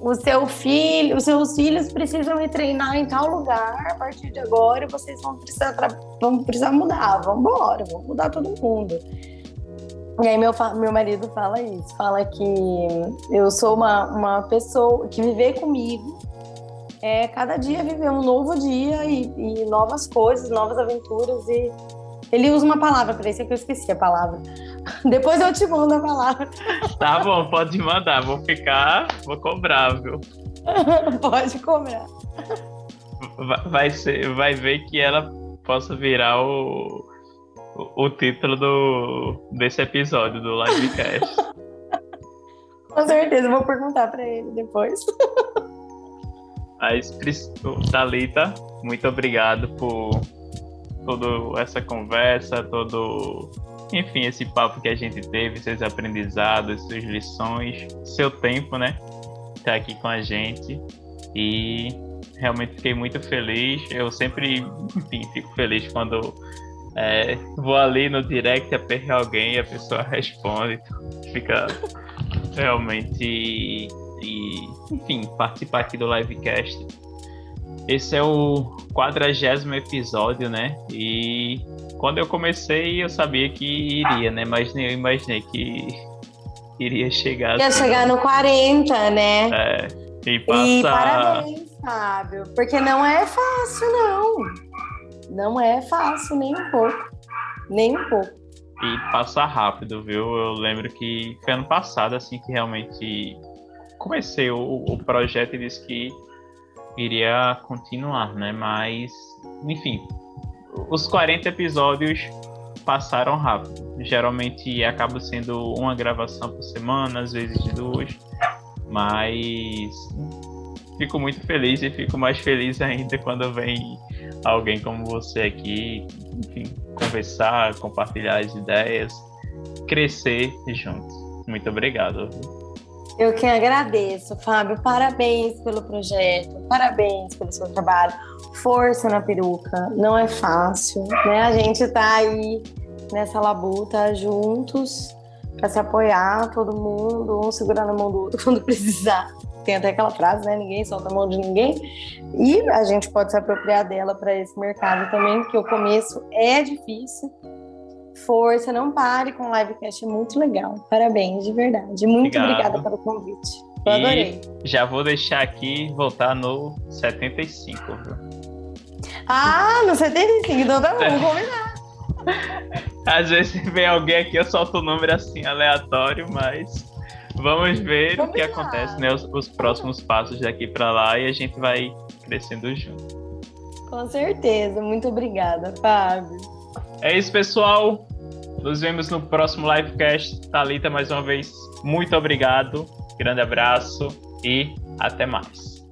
o seu filho, os seus filhos precisam ir treinar em tal lugar a partir de agora e vocês vão precisar, vão precisar mudar. Vamos embora, vamos mudar todo mundo. E aí meu, meu marido fala isso, fala que eu sou uma, uma pessoa que viver comigo é cada dia viver um novo dia e, e novas coisas, novas aventuras. E ele usa uma palavra para isso, é que eu esqueci a palavra. Depois eu te mando a palavra. Tá bom, pode mandar. Vou ficar, vou cobrar, viu? pode cobrar. Vai, ser, vai ver que ela possa virar o, o, o título do, desse episódio do livecast. Com certeza, vou perguntar para ele depois. Mas, Thalita, muito obrigado por toda essa conversa, todo, enfim, esse papo que a gente teve, seus aprendizados, suas lições, seu tempo, né? Tá aqui com a gente. E realmente fiquei muito feliz. Eu sempre, enfim, fico feliz quando é, vou ali no direct, aperto alguém e a pessoa responde. Fica realmente e, enfim, participar aqui do livecast. Esse é o quadragésimo episódio, né? E quando eu comecei, eu sabia que iria, né? Mas nem eu imaginei que iria chegar. Ia assim, chegar no 40, né? É. E passar. E parabéns, Fábio. Porque não é fácil, não. Não é fácil nem um pouco. Nem um pouco. E passar rápido, viu? Eu lembro que foi ano passado, assim, que realmente comecei o, o projeto e disse que iria continuar, né? Mas, enfim, os 40 episódios passaram rápido. Geralmente acaba sendo uma gravação por semana, às vezes duas, mas fico muito feliz e fico mais feliz ainda quando vem alguém como você aqui, enfim, conversar, compartilhar as ideias, crescer juntos. Muito obrigado. Eu que agradeço, Fábio. Parabéns pelo projeto, parabéns pelo seu trabalho. Força na peruca, não é fácil, né? A gente tá aí nessa labuta juntos para se apoiar, todo mundo, um segurando a mão do outro quando precisar. Tem até aquela frase, né? Ninguém solta a mão de ninguém. E a gente pode se apropriar dela para esse mercado também, porque o começo é difícil força, não pare com o livecast, é muito legal. Parabéns, de verdade. Muito Obrigado. obrigada pelo convite. Eu e adorei. Já vou deixar aqui voltar no 75, viu? Ah, no 75, então tá bom, combinar. Às vezes vem alguém aqui, eu solto o um número assim aleatório, mas vamos ver o que acontece, né? Os, os próximos passos daqui para lá e a gente vai crescendo junto. Com certeza, muito obrigada, Fábio. É isso, pessoal. Nos vemos no próximo livecast. Talita, mais uma vez, muito obrigado. Grande abraço e até mais.